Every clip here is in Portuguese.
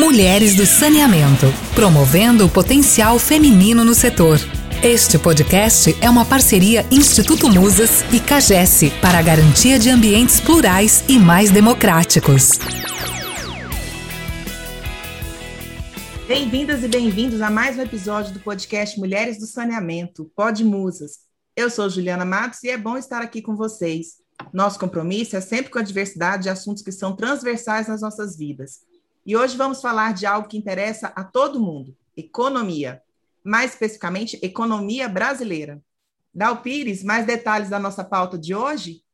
Mulheres do Saneamento, promovendo o potencial feminino no setor. Este podcast é uma parceria Instituto Musas e CAGES para a garantia de ambientes plurais e mais democráticos. Bem-vindas e bem-vindos a mais um episódio do podcast Mulheres do Saneamento, Pod Musas. Eu sou Juliana Matos e é bom estar aqui com vocês. Nosso compromisso é sempre com a diversidade de assuntos que são transversais nas nossas vidas. E hoje vamos falar de algo que interessa a todo mundo: economia. Mais especificamente, economia brasileira. Dal Pires, mais detalhes da nossa pauta de hoje?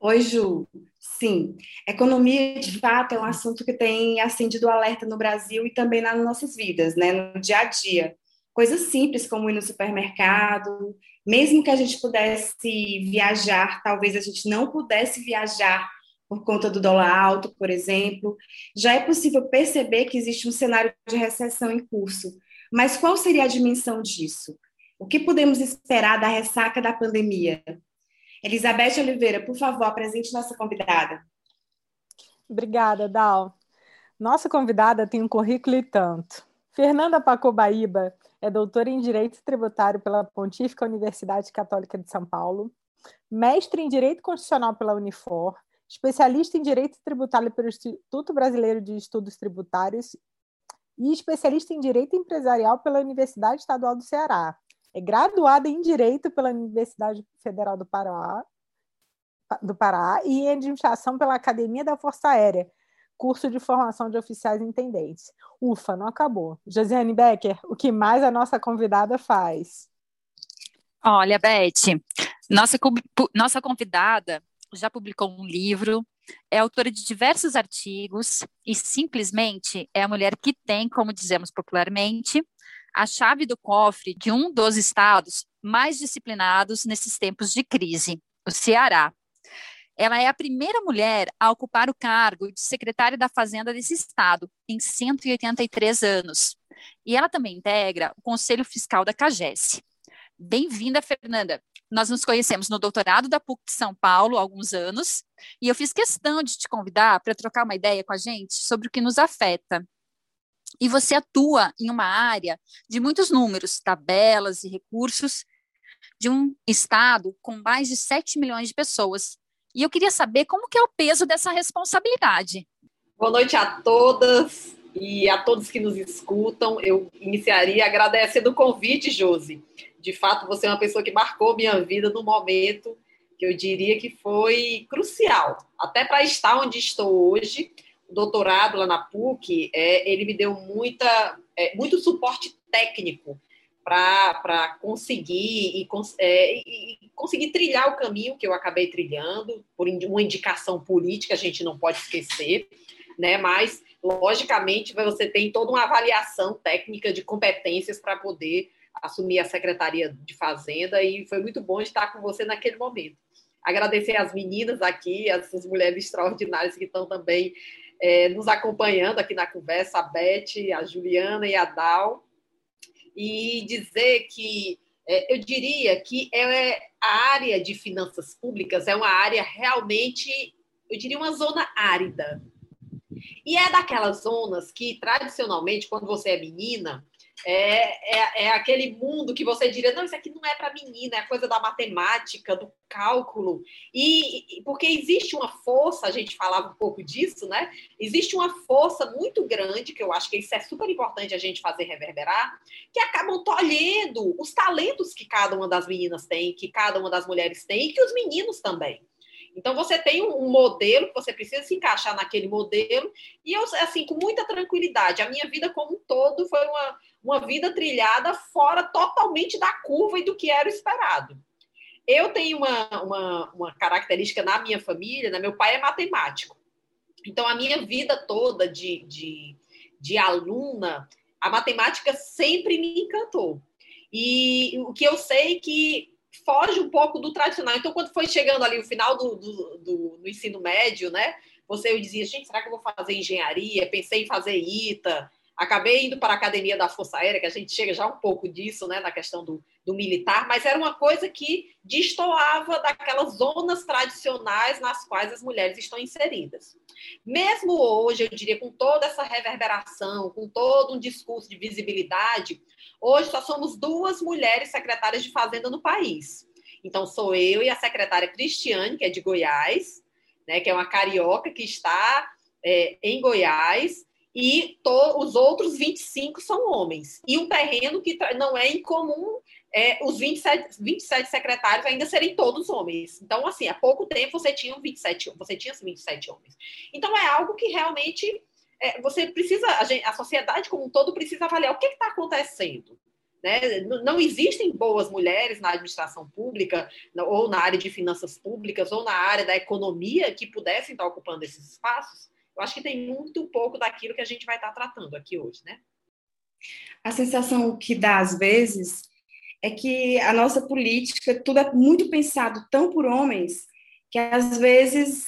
Oi, Ju. Sim, economia de fato é um assunto que tem acendido alerta no Brasil e também nas nossas vidas, né, no dia a dia. Coisas simples como ir no supermercado, mesmo que a gente pudesse viajar, talvez a gente não pudesse viajar por conta do dólar alto, por exemplo, já é possível perceber que existe um cenário de recessão em curso. Mas qual seria a dimensão disso? O que podemos esperar da ressaca da pandemia? Elizabeth Oliveira, por favor, apresente nossa convidada. Obrigada, Dal. Nossa convidada tem um currículo e tanto. Fernanda Pacobaíba é doutora em Direito Tributário pela Pontífica Universidade Católica de São Paulo, mestre em Direito Constitucional pela Unifor, especialista em Direito Tributário pelo Instituto Brasileiro de Estudos Tributários e especialista em Direito Empresarial pela Universidade Estadual do Ceará. É graduada em Direito pela Universidade Federal do Pará, do Pará e em Administração pela Academia da Força Aérea, curso de formação de oficiais intendentes. Ufa, não acabou. Josiane Becker, o que mais a nossa convidada faz? Olha, Beth, nossa, nossa convidada já publicou um livro, é autora de diversos artigos e simplesmente é a mulher que tem, como dizemos popularmente, a chave do cofre de um dos estados mais disciplinados nesses tempos de crise, o Ceará. Ela é a primeira mulher a ocupar o cargo de secretária da Fazenda desse estado, em 183 anos. E ela também integra o Conselho Fiscal da CAGES. Bem-vinda, Fernanda. Nós nos conhecemos no doutorado da PUC de São Paulo há alguns anos, e eu fiz questão de te convidar para trocar uma ideia com a gente sobre o que nos afeta. E você atua em uma área de muitos números, tabelas e recursos de um estado com mais de 7 milhões de pessoas. E eu queria saber como que é o peso dessa responsabilidade. Boa noite a todas e a todos que nos escutam. Eu iniciaria agradecendo o convite, Josi de fato, você é uma pessoa que marcou minha vida no momento que eu diria que foi crucial, até para estar onde estou hoje. O doutorado lá na PUC, é, ele me deu muita, é, muito suporte técnico para conseguir e, é, e, conseguir trilhar o caminho que eu acabei trilhando, por uma indicação política, a gente não pode esquecer, né? Mas, logicamente, você tem toda uma avaliação técnica de competências para poder assumir a Secretaria de Fazenda e foi muito bom estar com você naquele momento. Agradecer às meninas aqui, essas mulheres extraordinárias que estão também é, nos acompanhando aqui na conversa, a Beth, a Juliana e a Dal, e dizer que é, eu diria que é, a área de finanças públicas é uma área realmente, eu diria, uma zona árida. E é daquelas zonas que, tradicionalmente, quando você é menina, é, é, é, aquele mundo que você diria, não, isso aqui não é para menina, é coisa da matemática, do cálculo. E, e, porque existe uma força, a gente falava um pouco disso, né? Existe uma força muito grande, que eu acho que isso é super importante a gente fazer reverberar, que acabam tolhendo os talentos que cada uma das meninas tem, que cada uma das mulheres tem, e que os meninos também. Então você tem um modelo você precisa se encaixar naquele modelo e eu assim com muita tranquilidade. A minha vida como um todo foi uma, uma vida trilhada fora totalmente da curva e do que era esperado. Eu tenho uma, uma, uma característica na minha família, né? meu pai é matemático. Então, a minha vida toda de, de, de aluna, a matemática sempre me encantou. E o que eu sei que foge um pouco do tradicional. Então, quando foi chegando ali o final do, do, do, do ensino médio, né? Você dizia, gente, será que eu vou fazer engenharia? Pensei em fazer ITA, Acabei indo para a academia da Força Aérea, que a gente chega já um pouco disso, né, na questão do, do militar, mas era uma coisa que destoava daquelas zonas tradicionais nas quais as mulheres estão inseridas. Mesmo hoje, eu diria, com toda essa reverberação, com todo um discurso de visibilidade, hoje só somos duas mulheres secretárias de Fazenda no país. Então, sou eu e a secretária Cristiane, que é de Goiás, né, que é uma carioca que está é, em Goiás, e to, os outros 25 são homens. E um terreno que não é incomum é, os 27, 27 secretários ainda serem todos homens. Então, assim, há pouco tempo você tinha 27, você tinha 27 homens. Então, é algo que realmente é, você precisa, a, gente, a, sociedade como um todo precisa avaliar o que está acontecendo. Né? Não existem boas mulheres na administração pública, ou na área de finanças públicas, ou na área da economia que pudessem estar ocupando esses espaços. Eu acho que tem muito pouco daquilo que a gente vai estar tratando aqui hoje, né? A sensação que dá às vezes é que a nossa política tudo é muito pensado tão por homens que às vezes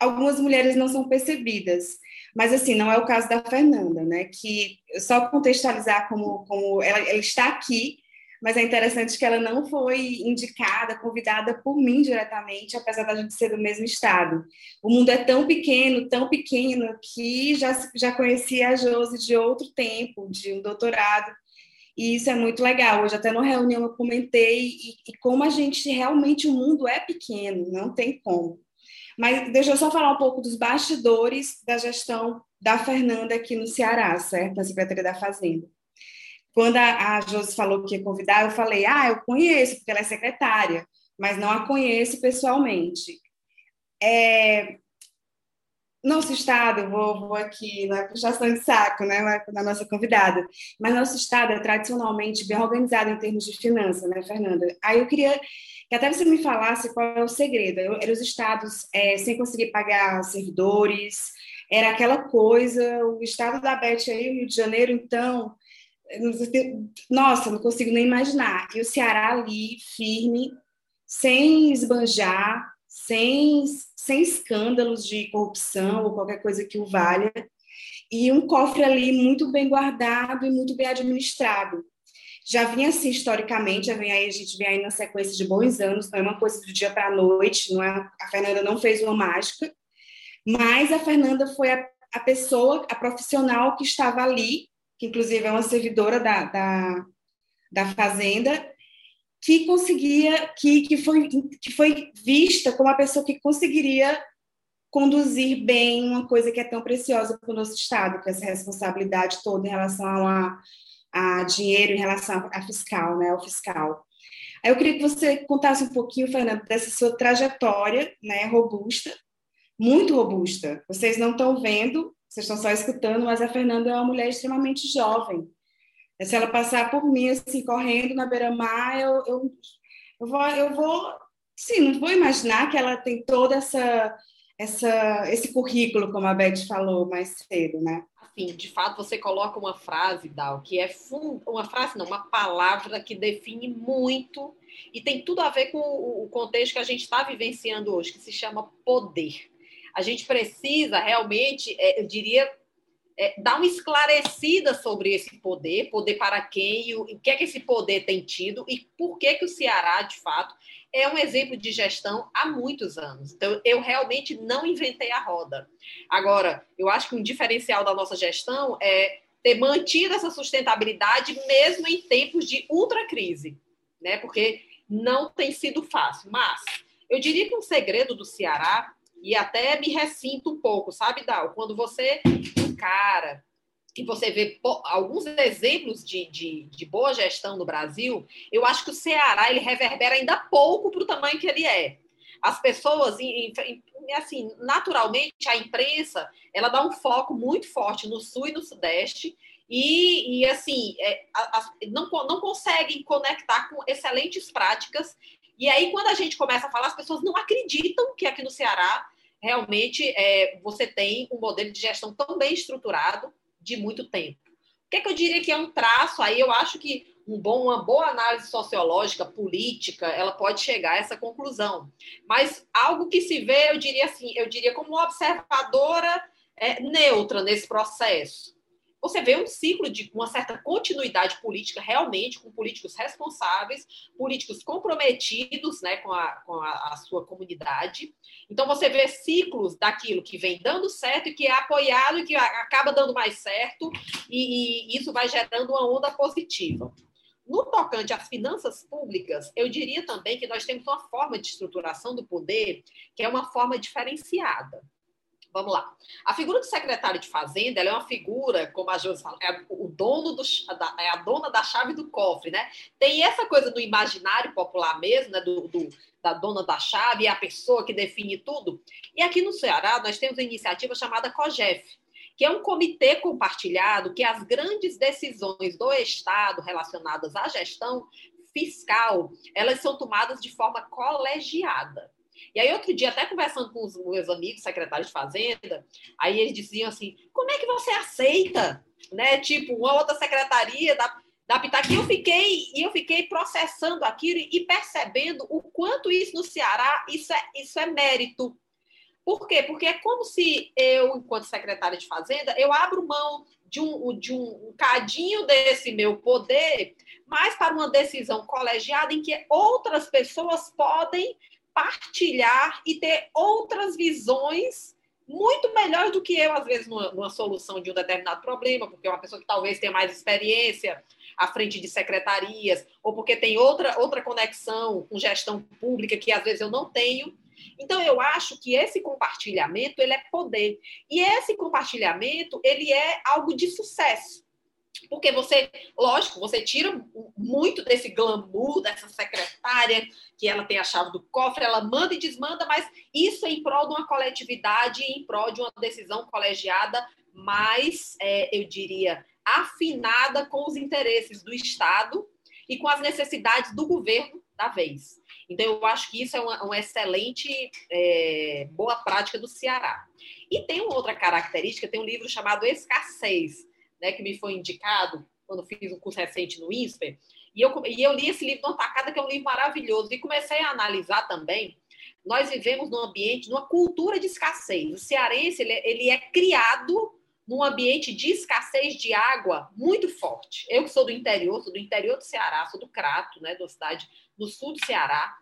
algumas mulheres não são percebidas. Mas assim, não é o caso da Fernanda, né? Que só contextualizar como, como ela, ela está aqui mas é interessante que ela não foi indicada, convidada por mim diretamente, apesar da gente ser do mesmo estado. O mundo é tão pequeno, tão pequeno, que já, já conhecia a Josi de outro tempo, de um doutorado, e isso é muito legal. Hoje, até na reunião, eu comentei e, e como a gente realmente, o mundo é pequeno, não tem como. Mas deixa eu só falar um pouco dos bastidores da gestão da Fernanda aqui no Ceará, certo? Na Secretaria da Fazenda. Quando a, a Josi falou que ia convidar, eu falei, ah, eu conheço, porque ela é secretária, mas não a conheço pessoalmente. É, nosso estado, vou, vou aqui na puxação de saco, né, na nossa convidada, mas nosso estado é tradicionalmente bem organizado em termos de finanças, né, Fernanda? Aí eu queria que até você me falasse qual é o segredo. Eu, era os estados é, sem conseguir pagar servidores, era aquela coisa, o estado da Beth aí, Rio de Janeiro, então, nossa, não consigo nem imaginar. E o Ceará ali, firme, sem esbanjar, sem, sem escândalos de corrupção ou qualquer coisa que o valha, e um cofre ali muito bem guardado e muito bem administrado. Já vinha assim historicamente, já vem aí, a gente vem aí na sequência de bons anos, não é uma coisa do dia para a noite, não é, a Fernanda não fez uma mágica, mas a Fernanda foi a, a pessoa, a profissional que estava ali que inclusive é uma servidora da, da, da Fazenda, que conseguia, que, que, foi, que foi vista como a pessoa que conseguiria conduzir bem uma coisa que é tão preciosa para o nosso Estado, que é essa responsabilidade toda em relação a, a dinheiro, em relação a fiscal, né, ao fiscal. Aí eu queria que você contasse um pouquinho, Fernando, dessa sua trajetória, né, robusta, muito robusta. Vocês não estão vendo, vocês estão só escutando, mas a Fernanda é uma mulher extremamente jovem. Se ela passar por mim, assim, correndo na beira-mar, eu, eu, eu, vou, eu vou, sim, não vou imaginar que ela tem toda essa, essa, esse currículo, como a Beth falou mais cedo, né? Assim, de fato, você coloca uma frase, Dal, que é fund... uma frase, não, uma palavra que define muito e tem tudo a ver com o contexto que a gente está vivenciando hoje, que se chama poder a gente precisa realmente, é, eu diria, é, dar uma esclarecida sobre esse poder, poder para quem, o, o que é que esse poder tem tido e por que, que o Ceará, de fato, é um exemplo de gestão há muitos anos. Então, eu realmente não inventei a roda. Agora, eu acho que um diferencial da nossa gestão é ter mantido essa sustentabilidade mesmo em tempos de ultracrise, né? Porque não tem sido fácil. Mas eu diria que um segredo do Ceará e até me ressinto um pouco, sabe, Dal? Quando você encara e você vê alguns exemplos de, de, de, boa gestão no Brasil, eu acho que o Ceará ele reverbera ainda pouco para o tamanho que ele é. As pessoas, assim, naturalmente, a imprensa, ela dá um foco muito forte no Sul e no Sudeste, e, e assim, é, a, a, não, não conseguem conectar com excelentes práticas e aí, quando a gente começa a falar, as pessoas não acreditam que aqui no Ceará realmente é, você tem um modelo de gestão tão bem estruturado de muito tempo. O que, é que eu diria que é um traço? Aí eu acho que um bom, uma boa análise sociológica, política, ela pode chegar a essa conclusão. Mas algo que se vê, eu diria assim, eu diria como uma observadora é, neutra nesse processo. Você vê um ciclo de uma certa continuidade política, realmente, com políticos responsáveis, políticos comprometidos né, com, a, com a, a, sua comunidade. Então, você vê ciclos daquilo que vem dando certo e que é apoiado e que acaba dando mais certo, e, e isso vai gerando uma onda positiva. No tocante às finanças públicas, eu diria também que nós temos uma forma de estruturação do poder que é uma forma diferenciada. Vamos lá. A figura do secretário de Fazenda é uma figura, como a Josi fala, é o dono do, é a dona da chave do cofre, né? Tem essa coisa do imaginário popular mesmo, né? Do, do, da dona da chave, é a pessoa que define tudo. E aqui no Ceará, nós temos uma iniciativa chamada COGEF, que é um comitê compartilhado que as grandes decisões do Estado relacionadas à gestão fiscal, elas são tomadas de forma colegiada. E aí, outro dia, até conversando com os meus amigos secretários de Fazenda, aí eles diziam assim: como é que você aceita, né? Tipo, uma outra secretaria da, da Pitac, e eu fiquei, eu fiquei processando aquilo e percebendo o quanto isso no Ceará, isso é, isso é mérito. Por quê? Porque é como se eu, enquanto secretária de Fazenda, eu abro mão de um, de um cadinho desse meu poder, mas para uma decisão colegiada em que outras pessoas podem partilhar e ter outras visões muito melhores do que eu, às vezes, numa, numa, solução de um determinado problema, porque é uma pessoa que talvez tenha mais experiência à frente de secretarias, ou porque tem outra, outra conexão com gestão pública que às vezes eu não tenho. Então eu acho que esse compartilhamento ele é poder. E esse compartilhamento ele é algo de sucesso. Porque você, lógico, você tira muito desse glamour dessa secretária, que ela tem a chave do cofre, ela manda e desmanda, mas isso é em prol de uma coletividade, em prol de uma decisão colegiada mais, é, eu diria, afinada com os interesses do Estado e com as necessidades do governo da vez. Então, eu acho que isso é uma, uma excelente, é, boa prática do Ceará. E tem uma outra característica, tem um livro chamado Escassez, né, que me foi indicado quando fiz um curso recente no INSPER, e eu, e eu li esse livro no Tacada, que é um livro maravilhoso, e comecei a analisar também. Nós vivemos num ambiente, numa cultura de escassez. O cearense ele, é, ele é criado num ambiente de escassez de água muito forte. Eu que sou do interior, sou do interior do Ceará, sou do Crato, né, da cidade no sul do Ceará.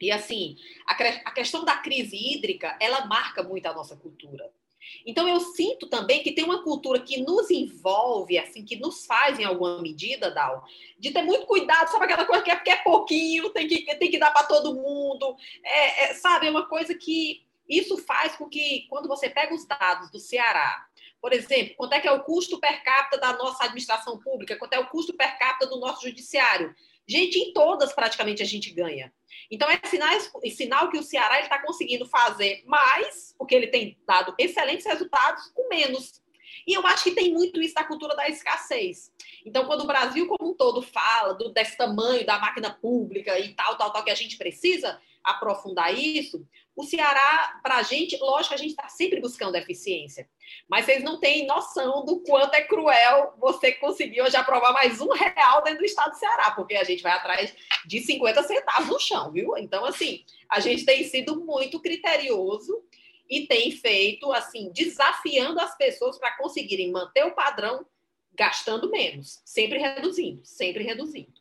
E assim, a, a questão da crise hídrica, ela marca muito a nossa cultura. Então eu sinto também que tem uma cultura que nos envolve, assim, que nos faz em alguma medida, Dal, de ter muito cuidado, sabe aquela coisa que é porque é pouquinho, tem que, tem que dar para todo mundo, é, é, sabe, é uma coisa que isso faz com que, quando você pega os dados do Ceará, por exemplo, quanto é que é o custo per capita da nossa administração pública, quanto é o custo per capita do nosso judiciário, Gente, em todas praticamente a gente ganha. Então é sinal, é sinal que o Ceará está conseguindo fazer mais, porque ele tem dado excelentes resultados com menos. E eu acho que tem muito isso da cultura da escassez. Então, quando o Brasil como um todo fala do, desse tamanho da máquina pública e tal, tal, tal, que a gente precisa aprofundar isso, o Ceará, para a gente, lógico, a gente está sempre buscando eficiência, mas vocês não têm noção do quanto é cruel você conseguir hoje aprovar mais um real dentro do estado do Ceará, porque a gente vai atrás de 50 centavos no chão, viu? Então, assim, a gente tem sido muito criterioso e tem feito, assim, desafiando as pessoas para conseguirem manter o padrão gastando menos, sempre reduzindo, sempre reduzindo.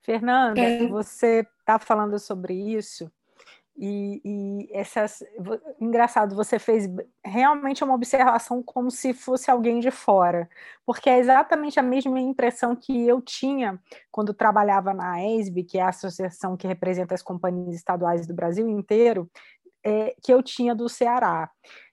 Fernanda, é. você está falando sobre isso e, e essas, engraçado, você fez realmente uma observação como se fosse alguém de fora, porque é exatamente a mesma impressão que eu tinha quando trabalhava na ESB, que é a associação que representa as companhias estaduais do Brasil inteiro, é, que eu tinha do Ceará.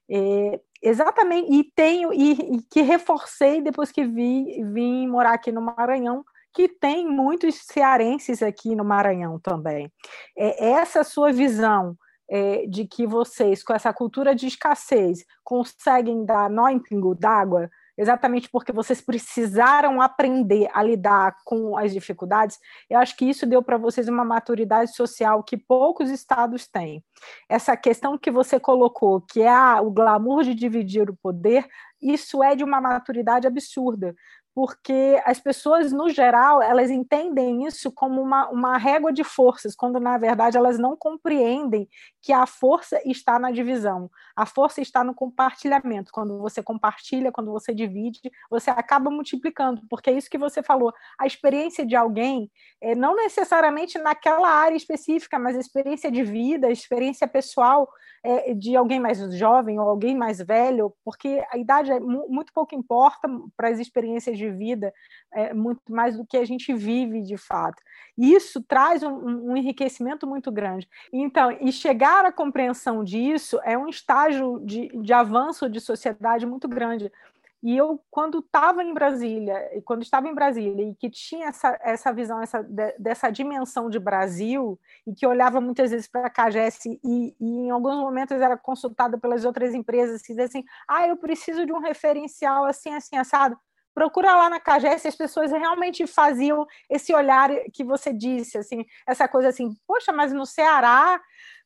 É, exatamente, e tenho, e, e, que reforcei depois que vi, vim morar aqui no Maranhão, que tem muitos cearenses aqui no Maranhão também. É essa sua visão é, de que vocês, com essa cultura de escassez, conseguem dar nó em pingo d'água, exatamente porque vocês precisaram aprender a lidar com as dificuldades, eu acho que isso deu para vocês uma maturidade social que poucos estados têm. Essa questão que você colocou, que é a, o glamour de dividir o poder, isso é de uma maturidade absurda, porque as pessoas, no geral, elas entendem isso como uma, uma régua de forças, quando, na verdade, elas não compreendem que a força está na divisão, a força está no compartilhamento. Quando você compartilha, quando você divide, você acaba multiplicando, porque é isso que você falou. A experiência de alguém, é, não necessariamente naquela área específica, mas a experiência de vida, a experiência pessoal é, de alguém mais jovem ou alguém mais velho, porque a idade é muito pouco importa para as experiências de vida, é, muito mais do que a gente vive de fato. Isso traz um, um enriquecimento muito grande. Então, e chegar à compreensão disso é um estágio de, de avanço de sociedade muito grande. E eu, quando estava em Brasília, e quando estava em Brasília, e que tinha essa, essa visão essa, de, dessa dimensão de Brasil, e que olhava muitas vezes para a CAGES e, e, em alguns momentos era consultada pelas outras empresas, e dizia assim, ah, eu preciso de um referencial assim, assim, assado. Procura lá na CAGES, as pessoas realmente faziam esse olhar que você disse, assim, essa coisa assim, poxa, mas no Ceará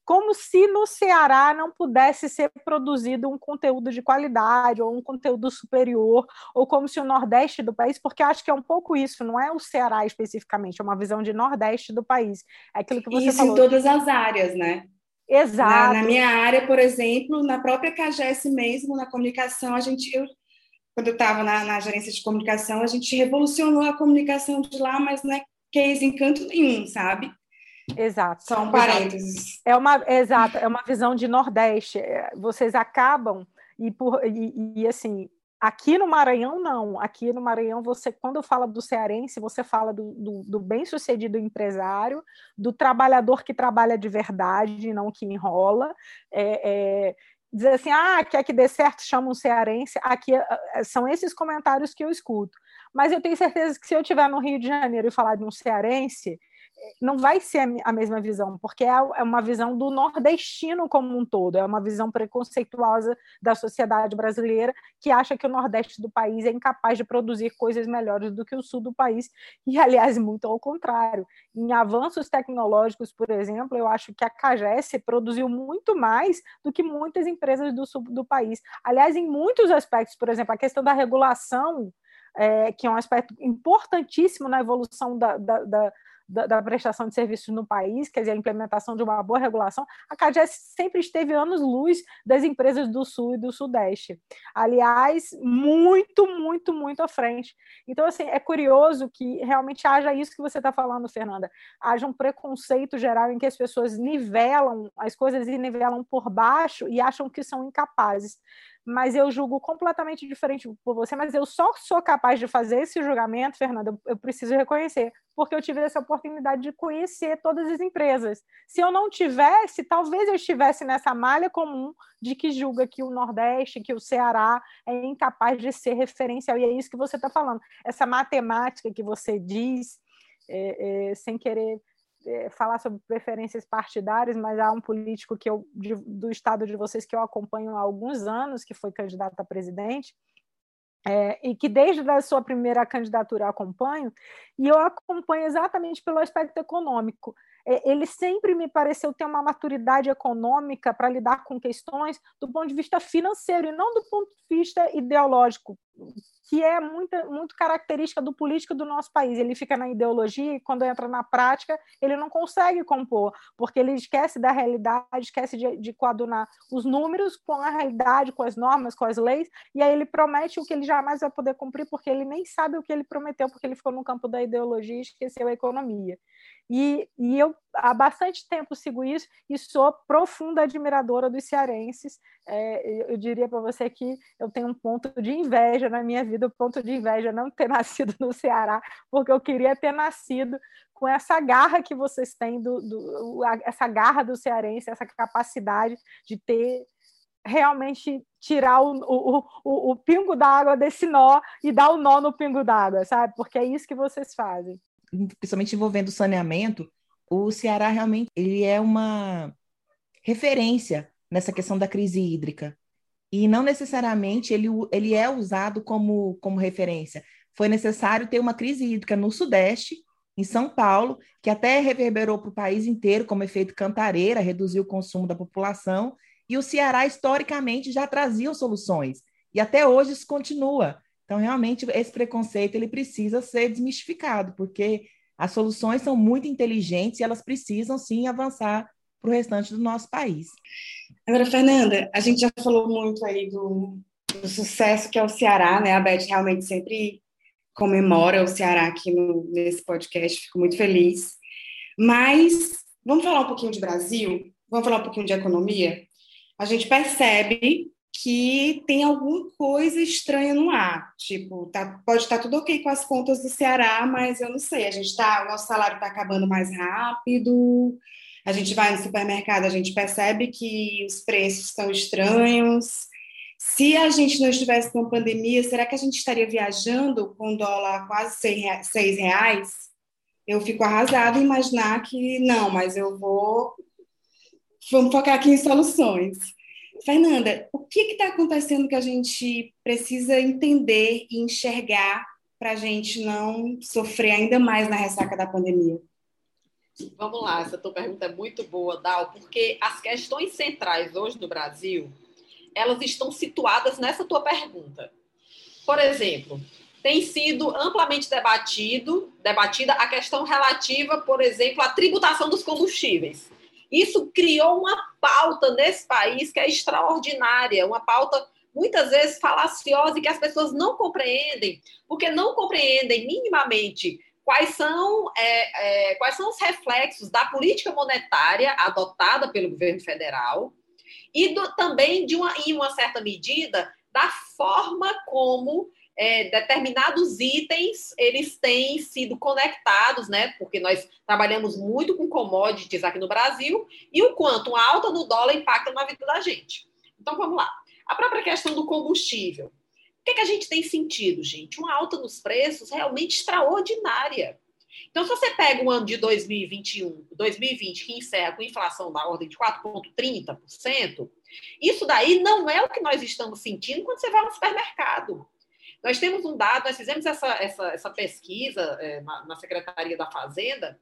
como se no Ceará não pudesse ser produzido um conteúdo de qualidade ou um conteúdo superior, ou como se o Nordeste do país, porque acho que é um pouco isso, não é o Ceará especificamente, é uma visão de Nordeste do país. É aquilo que você isso falou. em todas as áreas, né? Exato. Na, na, minha área, por exemplo, na própria CAGES mesmo, na comunicação, a gente, eu, quando eu estava na, na gerência de comunicação, a gente revolucionou a comunicação de lá, mas não é case em canto nenhum, sabe? Exato. Um parênteses. É uma, exato, é uma visão de Nordeste. É, vocês acabam, e, por, e, e assim, Aqui no Maranhão, não. Aqui no Maranhão, você, quando fala do cearense, você fala do, do, do bem-sucedido empresário, do trabalhador que trabalha de verdade, não que enrola. É, é, dizer assim, ah, quer que dê certo, chama um cearense. Aqui é, são esses comentários que eu escuto. Mas eu tenho certeza que se eu estiver no Rio de Janeiro e falar de um cearense, não vai ser a mesma visão, porque é, é uma visão do nordestino como um todo, é uma visão preconceituosa da sociedade brasileira que acha que o nordeste do país é incapaz de produzir coisas melhores do que o sul do país, e aliás, muito ao contrário. Em avanços tecnológicos, por exemplo, eu acho que a CAGES produziu muito mais do que muitas empresas do sul do país. Aliás, em muitos aspectos, por exemplo, a questão da regulação, é, que é um aspecto importantíssimo na evolução da, da, da da, da, prestação de serviços no país, quer dizer, a implementação de uma boa regulação, a CAGES sempre esteve anos-luz das empresas do Sul e do Sudeste. Aliás, muito, muito, muito à frente. Então, assim, é curioso que realmente haja isso que você está falando, Fernanda, haja um preconceito geral em que as pessoas nivelam as coisas e nivelam por baixo e acham que são incapazes mas eu julgo completamente diferente por você, mas eu só sou capaz de fazer esse julgamento, Fernanda, eu preciso reconhecer, porque eu tive essa oportunidade de conhecer todas as empresas. Se eu não tivesse, talvez eu estivesse nessa malha comum de que julga que o Nordeste, que o Ceará é incapaz de ser referencial, e é isso que você está falando. Essa matemática que você diz, é, é, sem querer é, falar sobre preferências partidárias, mas há um político que eu, de, do estado de vocês que eu acompanho há alguns anos, que foi candidato a presidente, é, e que desde a sua primeira candidatura acompanho, e eu acompanho exatamente pelo aspecto econômico. É, ele sempre me pareceu ter uma maturidade econômica para lidar com questões do ponto de vista financeiro e não do ponto de vista ideológico, que é muito, característica do político do nosso país. Ele fica na ideologia e quando entra na prática, ele não consegue compor, porque ele esquece da realidade, esquece de, de coadunar os números com a realidade, com as normas, com as leis, e aí ele promete o que ele jamais vai poder cumprir, porque ele nem sabe o que ele prometeu, porque ele ficou no campo da ideologia e esqueceu a economia. E, e, eu há bastante tempo sigo isso e sou profunda admiradora dos cearenses. É, eu diria para você que eu tenho um ponto de inveja na minha vida, o um ponto de inveja não ter nascido no Ceará, porque eu queria ter nascido com essa garra que vocês têm, do, do essa garra do cearense, essa capacidade de ter realmente tirar o, o, o, o pingo d'água desse nó e dar o nó no pingo d'água, sabe? Porque é isso que vocês fazem principalmente envolvendo saneamento, o Ceará realmente ele é uma referência nessa questão da crise hídrica. E não necessariamente ele, ele é usado como, como referência. Foi necessário ter uma crise hídrica no Sudeste, em São Paulo, que até reverberou para o país inteiro como efeito cantareira, reduziu o consumo da população, e o Ceará, historicamente, já trazia soluções. E até hoje isso continua. Então, realmente, esse preconceito ele precisa ser desmistificado, porque as soluções são muito inteligentes e elas precisam, sim, avançar para o restante do nosso país. Agora, Fernanda, a gente já falou muito aí do, do sucesso que é o Ceará, né? A Beth realmente sempre comemora o Ceará aqui no, nesse podcast, fico muito feliz. Mas vamos falar um pouquinho de Brasil? Vamos falar um pouquinho de economia? A gente percebe que tem alguma coisa estranha no ar. Tipo, tá, pode estar tá tudo ok com as contas do Ceará, mas eu não sei. A gente tá, o nosso salário está acabando mais rápido. A gente vai no supermercado, a gente percebe que os preços estão estranhos. Se a gente não estivesse com pandemia, será que a gente estaria viajando com dólar quase seis reais? Eu fico arrasada em imaginar que não, mas eu vou. Vamos focar aqui em soluções. Fernanda, o que está acontecendo que a gente precisa entender e enxergar para a gente não sofrer ainda mais na ressaca da pandemia? Vamos lá, essa tua pergunta é muito boa, Dal, porque as questões centrais hoje no Brasil, elas estão situadas nessa tua pergunta. Por exemplo, tem sido amplamente debatido, debatida a questão relativa, por exemplo, à tributação dos combustíveis. Isso criou uma pauta nesse país que é extraordinária, uma pauta muitas vezes falaciosa e que as pessoas não compreendem, porque não compreendem minimamente quais são, é, é, quais são os reflexos da política monetária adotada pelo governo federal e do, também, de uma, em uma certa medida, da forma como é, determinados itens eles têm sido conectados, né? Porque nós trabalhamos muito com commodities aqui no Brasil e o quanto uma alta no dólar impacta na vida da gente. Então vamos lá. A própria questão do combustível. O que, é que a gente tem sentido, gente? Uma alta nos preços realmente extraordinária. Então, se você pega o ano de 2021, 2020, que encerra com inflação da ordem de 4,30%, isso daí não é o que nós estamos sentindo quando você vai no supermercado. Nós temos um dado, nós fizemos essa, essa, essa pesquisa é, na, na, Secretaria da Fazenda.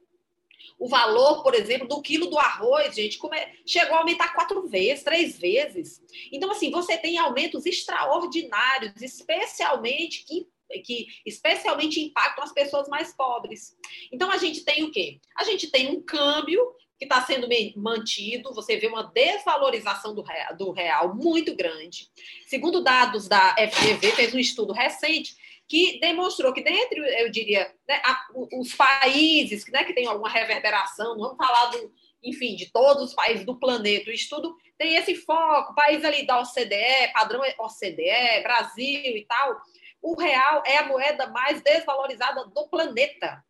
O valor, por exemplo, do quilo do arroz, gente, é, chegou a aumentar quatro vezes, três vezes. Então, assim, você tem aumentos extraordinários, especialmente que que especialmente impactam as pessoas mais pobres. Então a gente tem o quê? A gente tem um câmbio que está sendo mantido, você vê uma desvalorização do real, do real muito grande. Segundo dados da FGV, fez um estudo recente que demonstrou que dentre, eu diria, né, a, os países né, que têm alguma reverberação, não vamos falar do, enfim, de todos os países do planeta, o estudo tem esse foco, país ali da OCDE, padrão OCDE, Brasil e tal, o real é a moeda mais desvalorizada do planeta.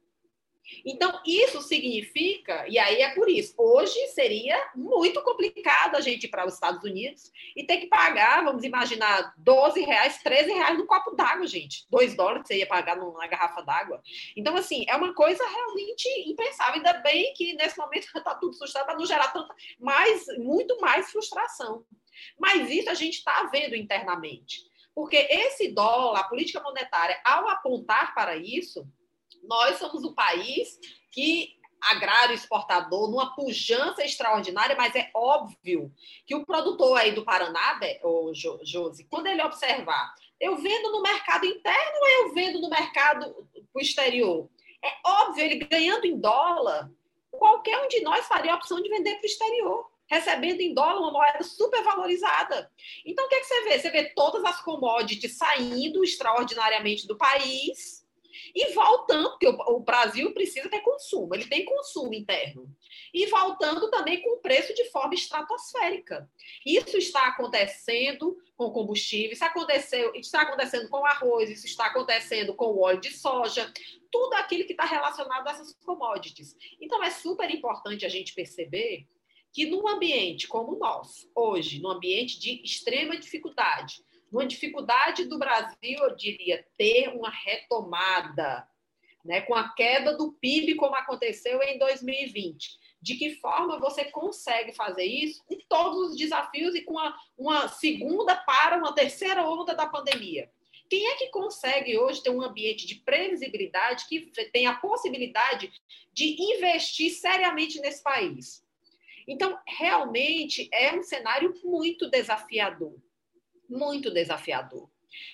Então, isso significa, e aí é por isso, hoje seria muito complicado a gente ir para os Estados Unidos e ter que pagar, vamos imaginar, 12 reais, 13 reais no copo d'água, gente. 2 dólares você ia pagar numa garrafa d'água. Então, assim, é uma coisa realmente impensável. Ainda bem que nesse momento está tudo sustentado para não gerar tanta, mais, muito mais frustração. Mas isso a gente está vendo internamente. Porque esse dólar, a política monetária, ao apontar para isso, nós somos o país que agrário exportador numa pujança extraordinária, mas é óbvio que o produtor aí do Paraná, o Josi, quando ele observar, eu vendo no mercado interno ou eu vendo no mercado exterior? É óbvio, ele ganhando em dólar, qualquer um de nós faria a opção de vender para o exterior, recebendo em dólar uma moeda super valorizada. Então, o que, é que você vê? Você vê todas as commodities saindo extraordinariamente do país, e voltando, porque o, Brasil precisa ter consumo, ele tem consumo interno. E voltando também com o preço de forma estratosférica. Isso está acontecendo com combustível, isso aconteceu, está acontecendo com arroz, isso está acontecendo com o óleo de soja, tudo aquilo que está relacionado a essas commodities. Então, é super importante a gente perceber que num ambiente como o nosso, hoje, num ambiente de extrema dificuldade, uma dificuldade do Brasil, eu diria, ter uma retomada, né, com a queda do PIB, como aconteceu em 2020. De que forma você consegue fazer isso com todos os desafios e com uma, uma segunda para uma terceira onda da pandemia? Quem é que consegue hoje ter um ambiente de previsibilidade que tem a possibilidade de investir seriamente nesse país? Então, realmente é um cenário muito desafiador muito desafiador.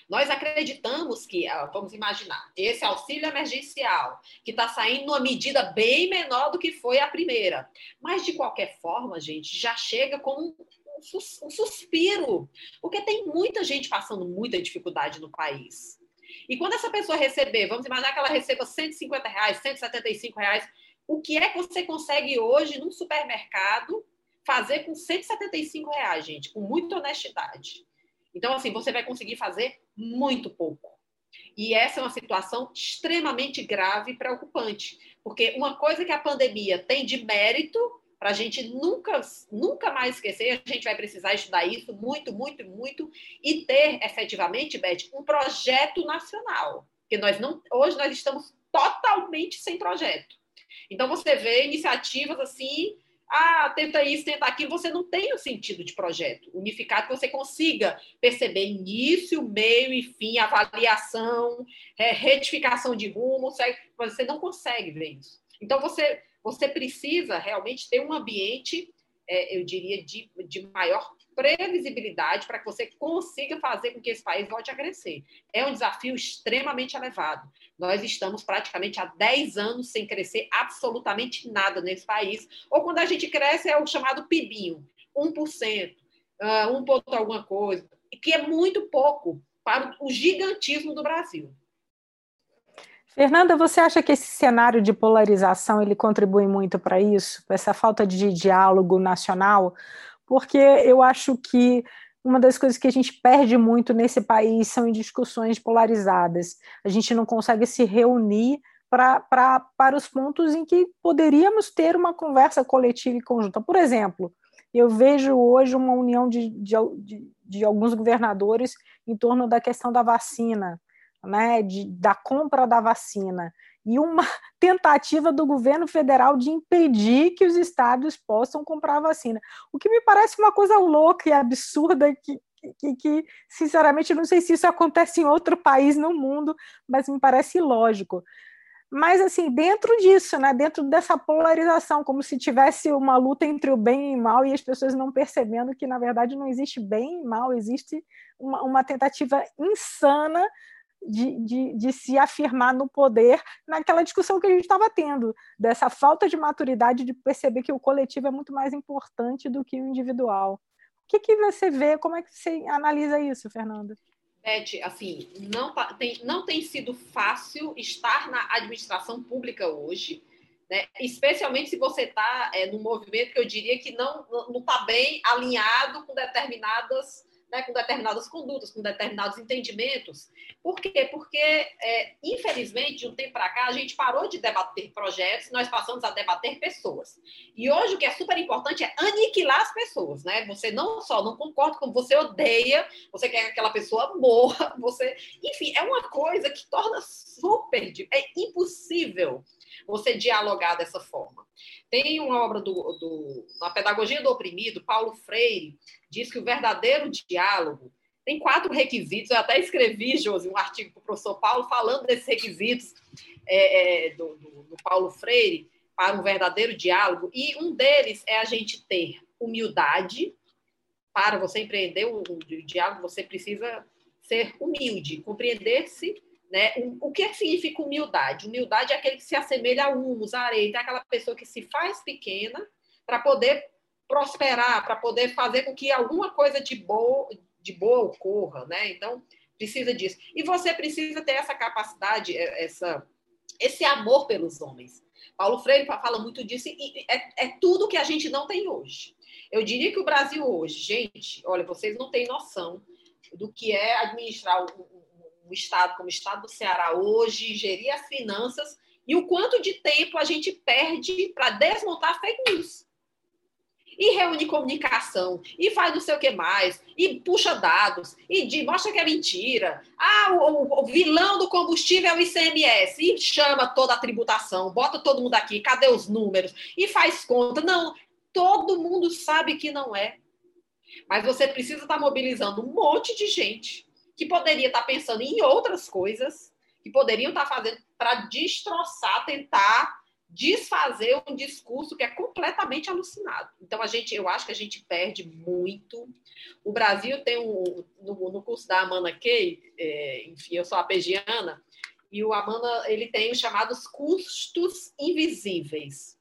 Nós acreditamos que, ah, vamos imaginar, esse auxílio emergencial, que está saindo numa medida bem menor do que foi a primeira, mas de qualquer forma, gente, já chega com um suspiro, porque tem muita gente passando muita dificuldade no país. E quando essa pessoa receber, vamos imaginar que ela receba 150 reais, 175 reais, o que é que você consegue hoje num supermercado fazer com 175 reais, gente? Com muita honestidade. Então, assim, você vai conseguir fazer muito pouco. E essa é uma situação extremamente grave e preocupante, porque uma coisa que a pandemia tem de mérito, para a gente nunca, nunca mais esquecer, a gente vai precisar estudar isso muito, muito, muito, e ter efetivamente, Beth, um projeto nacional. Porque nós não, hoje nós estamos totalmente sem projeto. Então você vê iniciativas assim ah, tenta isso, tenta aquilo, você não tem o sentido de projeto unificado que você consiga perceber início, meio e fim, avaliação, é, retificação de rumo, você não consegue ver isso. Então, você, você precisa realmente ter um ambiente, é, eu diria, de, de maior previsibilidade para que você consiga fazer com que esse país volte a crescer. É um desafio extremamente elevado. Nós estamos praticamente há 10 anos sem crescer absolutamente nada nesse país. Ou quando a gente cresce, é o chamado PIBinho, 1%, uh, 1 ponto alguma coisa, que é muito pouco para o gigantismo do Brasil. Fernanda, você acha que esse cenário de polarização ele contribui muito para isso, essa falta de diálogo nacional? Porque eu acho que uma das coisas que a gente perde muito nesse país são em discussões polarizadas. A gente não consegue se reunir para os pontos em que poderíamos ter uma conversa coletiva e conjunta. Por exemplo, eu vejo hoje uma união de, de, de, de alguns governadores em torno da questão da vacina, né, de, da compra da vacina e uma tentativa do governo federal de impedir que os estados possam comprar vacina. O que me parece uma coisa louca e absurda que, que, que, sinceramente, não sei se isso acontece em outro país no mundo, mas me parece ilógico. Mas, assim, dentro disso, né, dentro dessa polarização, como se tivesse uma luta entre o bem e o mal e as pessoas não percebendo que, na verdade, não existe bem e mal, existe uma, uma tentativa insana de, de, de, se afirmar no poder naquela discussão que a gente estava tendo, dessa falta de maturidade de perceber que o coletivo é muito mais importante do que o individual. O que, que você vê, como é que você analisa isso, Fernanda? Beth, assim, não tá, tem, não tem sido fácil estar na administração pública hoje, né? especialmente se você está é, num movimento que eu diria que não está bem alinhado com determinadas né, com determinadas condutas, com determinados entendimentos. Por quê? Porque, é, infelizmente, de um tempo para cá, a gente parou de debater projetos, nós passamos a debater pessoas. E hoje o que é super importante é aniquilar as pessoas, né? Você não só não concorda com, você odeia, você quer que aquela pessoa morra, você. Enfim, é uma coisa que torna super. É impossível você dialogar dessa forma. Tem uma obra do, do, na Pedagogia do Oprimido, Paulo Freire diz que o verdadeiro diálogo tem quatro requisitos. Eu até escrevi, Josi, um artigo para o professor Paulo falando desses requisitos é, é, do, do, do Paulo Freire para um verdadeiro diálogo. E um deles é a gente ter humildade. Para você empreender o, o diálogo, você precisa ser humilde, compreender-se né? O, que significa humildade? Humildade é aquele que se assemelha a humus, a areia, então é aquela pessoa que se faz pequena para poder prosperar, para poder fazer com que alguma coisa de boa, de boa ocorra, né? Então, precisa disso. E você precisa ter essa capacidade, é, essa, esse amor pelos homens. Paulo Freire fala muito disso e é, é tudo que a gente não tem hoje. Eu diria que o Brasil hoje, gente, olha, vocês não têm noção do que é administrar um estado como o estado do Ceará hoje, gerir as finanças e o quanto de tempo a gente perde para desmontar fake news. E reúne comunicação, e faz não sei o que mais, e puxa dados, e mostra que é mentira. Ah, o, o, vilão do combustível é o ICMS, e chama toda a tributação, bota todo mundo aqui, cadê os números? E faz conta. Não, todo mundo sabe que não é. Mas você precisa estar mobilizando um monte de gente que poderia estar pensando em outras coisas, que poderiam estar fazendo para destroçar, tentar desfazer um discurso que é completamente alucinado. Então, a gente, eu acho que a gente perde muito. O Brasil tem um, no, no curso da Amanda Kay, é, enfim, eu sou apegiana, e o Amanda ele tem os chamados custos invisíveis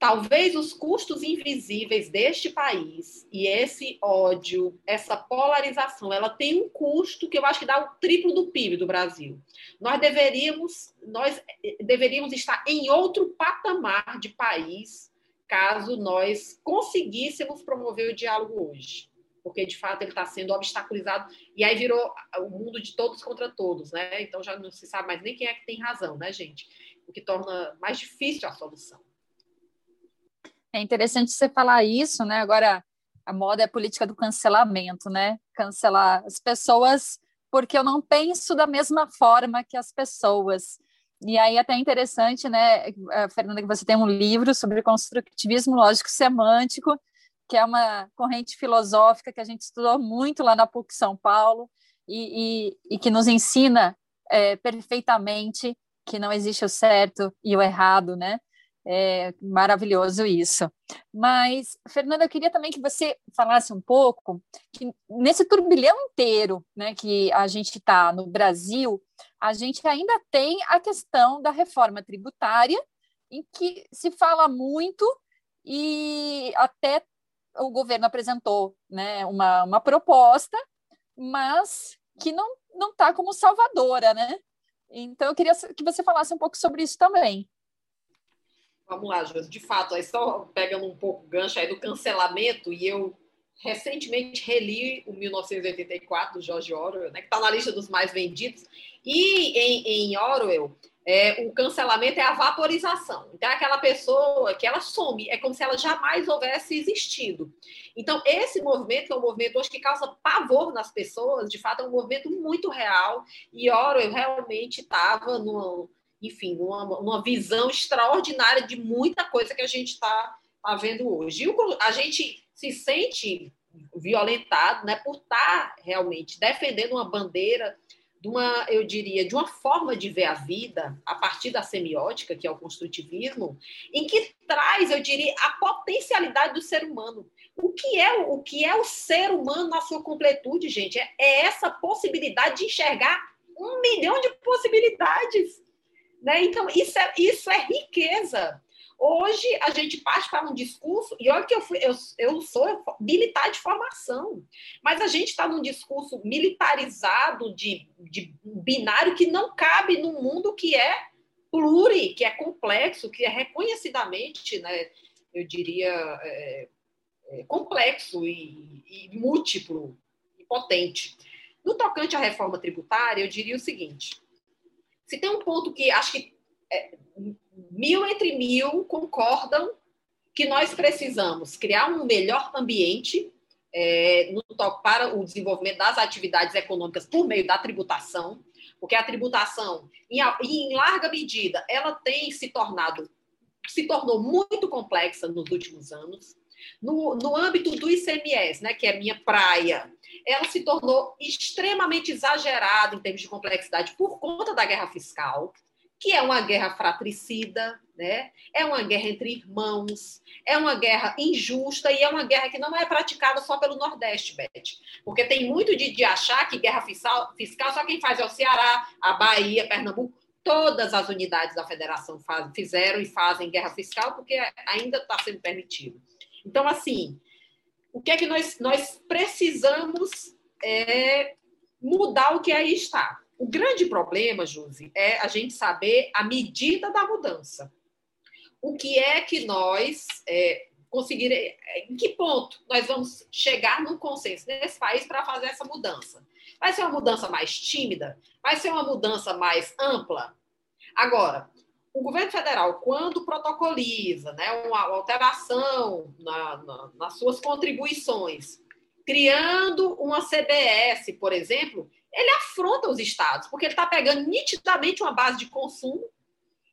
talvez os custos invisíveis deste país e esse ódio, essa polarização, ela tem um custo que eu acho que dá o triplo do PIB do Brasil. Nós deveríamos, nós deveríamos estar em outro patamar de país caso nós conseguíssemos promover o diálogo hoje. Porque, de fato, ele está sendo obstaculizado. E aí virou o mundo de todos contra todos, né? Então já não se sabe mais nem quem é que tem razão, né, gente? O que torna mais difícil a solução. É interessante você falar isso, né? Agora, a moda é a política do cancelamento, né? Cancelar as pessoas porque eu não penso da mesma forma que as pessoas. E aí até é interessante, né, eh, Fernanda, que você tem um livro sobre construtivismo lógico semântico, que é uma corrente filosófica que a gente estudou muito lá na PUC São Paulo e, e, e que nos ensina é, perfeitamente que não existe o certo e o errado, né? É maravilhoso isso. Mas, Fernanda, eu queria também que você falasse um pouco que nesse turbilhão inteiro né, que a gente está no Brasil, a gente ainda tem a questão da reforma tributária, em que se fala muito e até o governo apresentou né, uma, uma proposta, mas que não está como salvadora, né? Então, eu queria que você falasse um pouco sobre isso também. Vamos lá, Josi. De fato, aí só pegando um pouco o gancho aí do cancelamento, e eu recentemente reli o 1984 do George Orwell, né, que está na lista dos mais vendidos, e em, em Orwell, é, o cancelamento é a vaporização. Então, é aquela pessoa que ela some, é como se ela jamais houvesse existido. Então, esse movimento, que é um movimento hoje que causa pavor nas pessoas, de fato, é um movimento muito real, e Orwell realmente estava no enfim, uma, uma visão extraordinária de muita coisa que a gente está tá vendo hoje. E a gente se sente violentado né, por estar tá realmente defendendo uma bandeira de uma, eu diria, de uma forma de ver a vida a partir da semiótica, que é o construtivismo, em que traz, eu diria, a potencialidade do ser humano. O que é o que é o ser humano na sua completude, gente? É, é essa possibilidade de enxergar um milhão de possibilidades. Né? Então, isso é, isso é riqueza. Hoje, a gente parte para um discurso, e olha que eu, fui, eu, eu sou militar de formação, mas a gente está num discurso militarizado de, de binário que não cabe num mundo que é pluri, que é complexo, que é reconhecidamente, né, eu diria, é, é, complexo e, e múltiplo e potente. No tocante à reforma tributária, eu diria o seguinte: se tem um ponto que acho que é, mil entre mil concordam que nós precisamos criar um melhor ambiente é, no, para o desenvolvimento das atividades econômicas por meio da tributação, porque a tributação, em, em larga medida, ela tem se tornado, se tornou muito complexa nos últimos anos. No, no âmbito do ICMS, né, que é minha praia, ela se tornou extremamente exagerada em termos de complexidade por conta da guerra fiscal, que é uma guerra fratricida, né? é uma guerra entre irmãos, é uma guerra injusta e é uma guerra que não é praticada só pelo Nordeste, Beth. Porque tem muito de, de achar que guerra fiscal, fiscal só quem faz é o Ceará, a Bahia, Pernambuco. Todas as unidades da federação faz, fizeram e fazem guerra fiscal porque ainda está sendo permitido. Então, assim, o que é que nós, nós precisamos é, mudar o que aí está. O grande problema, Josi, é a gente saber a medida da mudança. O que é que nós é, conseguiremos, em que ponto nós vamos chegar num consenso nesse país para fazer essa mudança? Vai ser uma mudança mais tímida? Vai ser uma mudança mais ampla? Agora, o governo federal, quando protocoliza né, uma alteração na, na, nas suas contribuições, criando uma CBS, por exemplo, ele afronta os estados, porque ele está pegando nitidamente uma base de consumo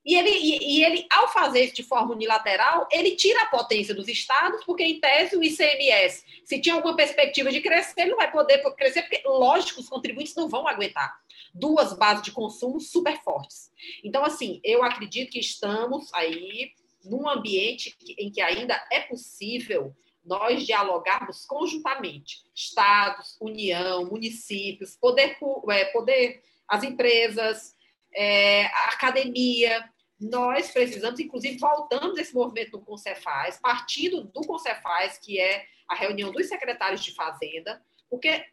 E ele, e, ele, ao fazer isso de forma unilateral, ele tira a potência dos estados, porque, em tese, o ICMS, se tinha alguma perspectiva de crescer, ele não vai poder crescer, porque, lógico, os contribuintes não vão aguentar. Duas bases de consumo super fortes. Então, assim, eu acredito que estamos aí num ambiente em que ainda é possível nós dialogarmos conjuntamente, estados, União, municípios, poder, é, poder as empresas, é, a academia, nós precisamos, inclusive, voltamos esse movimento do Concefaz, partindo do Concefaz, que é a reunião dos secretários de Fazenda, porque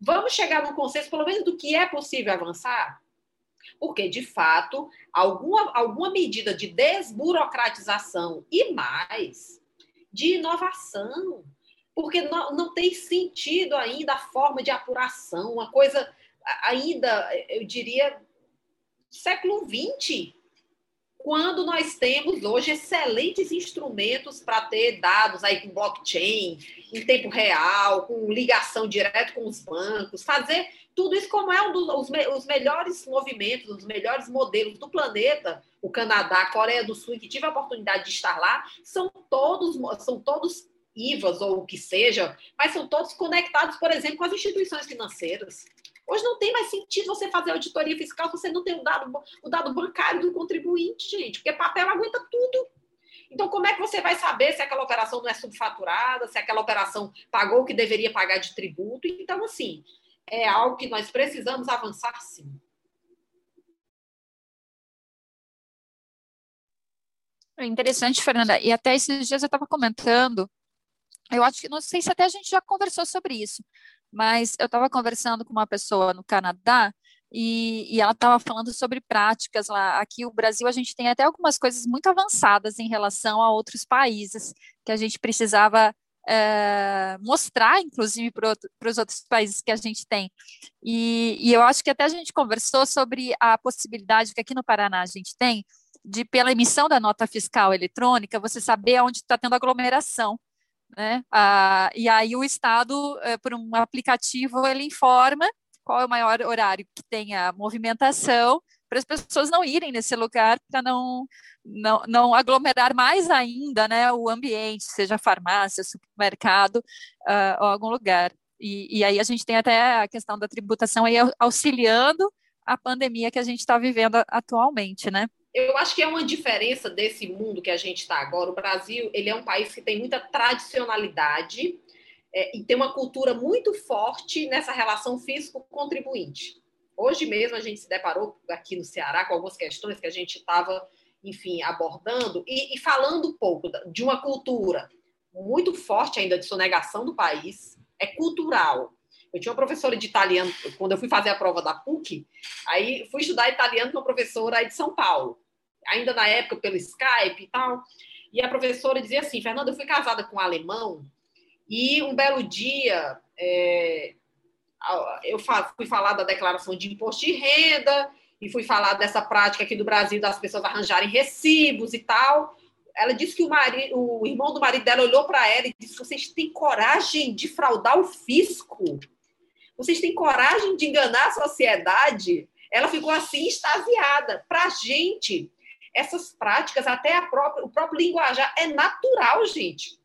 vamos chegar num consenso, pelo menos, do que é possível avançar? Porque, de fato, alguma, alguma medida de desburocratização e mais de inovação, porque não, não tem sentido ainda a forma de apuração, uma coisa ainda, eu diria, século XX quando nós temos hoje excelentes instrumentos para ter dados aí com blockchain, em tempo real, com ligação direto com os bancos, fazer tudo isso como é um dos os, os melhores movimentos, os melhores modelos do planeta, o Canadá, a Coreia do Sul, que tive a oportunidade de estar lá, são todos, são todos IVAs ou o que seja, mas são todos conectados, por exemplo, com as instituições financeiras. Hoje não tem mais sentido você fazer auditoria fiscal se você não tem o dado, o dado bancário do contribuinte, gente, porque papel aguenta tudo. Então, como é que você vai saber se aquela operação não é subfaturada, se aquela operação pagou o que deveria pagar de tributo? Então, assim, é algo que nós precisamos avançar sim. É interessante, Fernanda. E até esses dias eu estava comentando, eu acho que não sei se até a gente já conversou sobre isso, mas eu estava conversando com uma pessoa no Canadá e, e ela estava falando sobre práticas lá. Aqui no Brasil a gente tem até algumas coisas muito avançadas em relação a outros países que a gente precisava é, mostrar, inclusive, para os outros países que a gente tem. E, e, eu acho que até a gente conversou sobre a possibilidade que aqui no Paraná a gente tem de, pela emissão da nota fiscal eletrônica, você saber onde está tendo aglomeração. Né? Ah, e aí o Estado, eh, por um aplicativo, ele informa qual é o maior horário que tenha movimentação para as pessoas não irem nesse lugar para não, não, não aglomerar mais ainda né, o ambiente, seja farmácia, supermercado uh, ou algum lugar. E, e, aí a gente tem até a questão da tributação aí auxiliando a pandemia que a gente está vivendo atualmente, né? Eu acho que é uma diferença desse mundo que a gente está agora. O Brasil ele é um país que tem muita tradicionalidade é, e tem uma cultura muito forte nessa relação físico-contribuinte. Hoje mesmo a gente se deparou aqui no Ceará com algumas questões que a gente estava, enfim, abordando e, e falando um pouco de uma cultura muito forte ainda de sonegação do país, é cultural. Eu tinha uma professora de italiano, quando eu fui fazer a prova da PUC, aí fui estudar italiano com uma professora aí de São Paulo, ainda na época pelo Skype e tal. E a professora dizia assim: Fernanda, eu fui casada com um alemão, e um belo dia é, eu fui falar da declaração de imposto de renda, e fui falar dessa prática aqui do Brasil das pessoas arranjarem recibos e tal. Ela disse que o, marido, o irmão do marido dela olhou para ela e disse: Vocês têm coragem de fraudar o fisco? Vocês têm coragem de enganar a sociedade? Ela ficou assim, extasiada. Para a gente, essas práticas, até própria, o próprio linguajar, é natural, gente.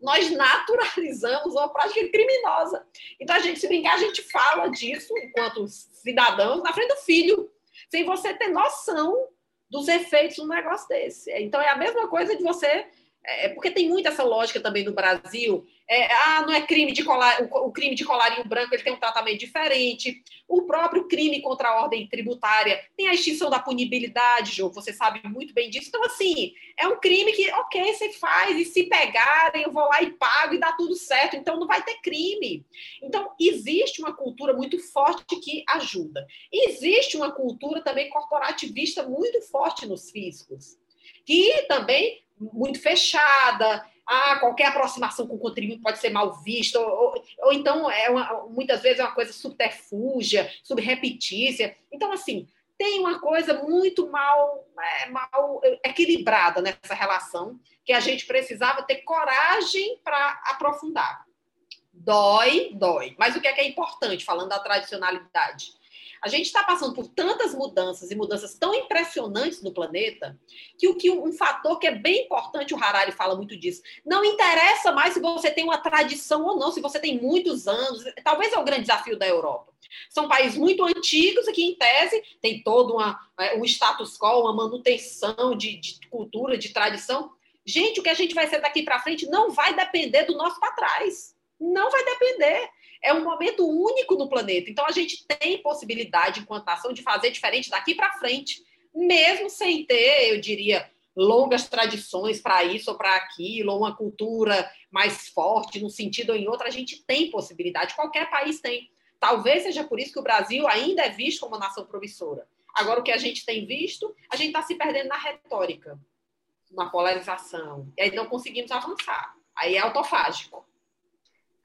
Nós naturalizamos uma prática criminosa. Então, a gente, se brincar, a gente fala disso enquanto cidadãos na frente do filho, sem você ter noção dos efeitos de um negócio desse. Então, é a mesma coisa de você. É, porque tem muito essa lógica também no Brasil é, ah, não é crime de colar, o, o, crime de colarinho branco ele tem um tratamento diferente. O próprio crime contra a ordem tributária tem a extinção da punibilidade, Jô, você sabe muito bem disso. Então, assim, é um crime que, ok, você faz, e se pegarem, eu vou lá e pago e dá tudo certo, então não vai ter crime. Então, existe uma cultura muito forte que ajuda. Existe uma cultura também corporativista muito forte nos fiscos, que também muito fechada, ah, qualquer aproximação com o contribuinte pode ser mal vista, ou, ou, ou então é uma, muitas vezes é uma coisa subterfúgia, subrepetícia. Então, assim, tem uma coisa muito mal, é, mal equilibrada nessa relação, que a gente precisava ter coragem para aprofundar. Dói, dói. Mas o que é, que é importante, falando da tradicionalidade? A gente está passando por tantas mudanças e mudanças tão impressionantes no planeta que o que um fator que é bem importante, o Harari fala muito disso, não interessa mais se você tem uma tradição ou não, se você tem muitos anos. Talvez é o grande desafio da Europa. São países muito antigos que, em tese, tem todo uma, é, um status quo, uma manutenção de, de cultura, de tradição. Gente, o que a gente vai ser daqui para frente não vai depender do nosso para trás. Não vai depender. É um momento único no planeta. Então, a gente tem possibilidade, enquanto nação, de fazer diferente daqui para frente, mesmo sem ter, eu diria, longas tradições para isso ou para aquilo, ou uma cultura mais forte num sentido ou em outro, a gente tem possibilidade. Qualquer país tem. Talvez seja por isso que o Brasil ainda é visto como uma nação promissora. Agora, o que a gente tem visto, a gente está se perdendo na retórica, na polarização. E aí não conseguimos avançar. Aí é autofágico.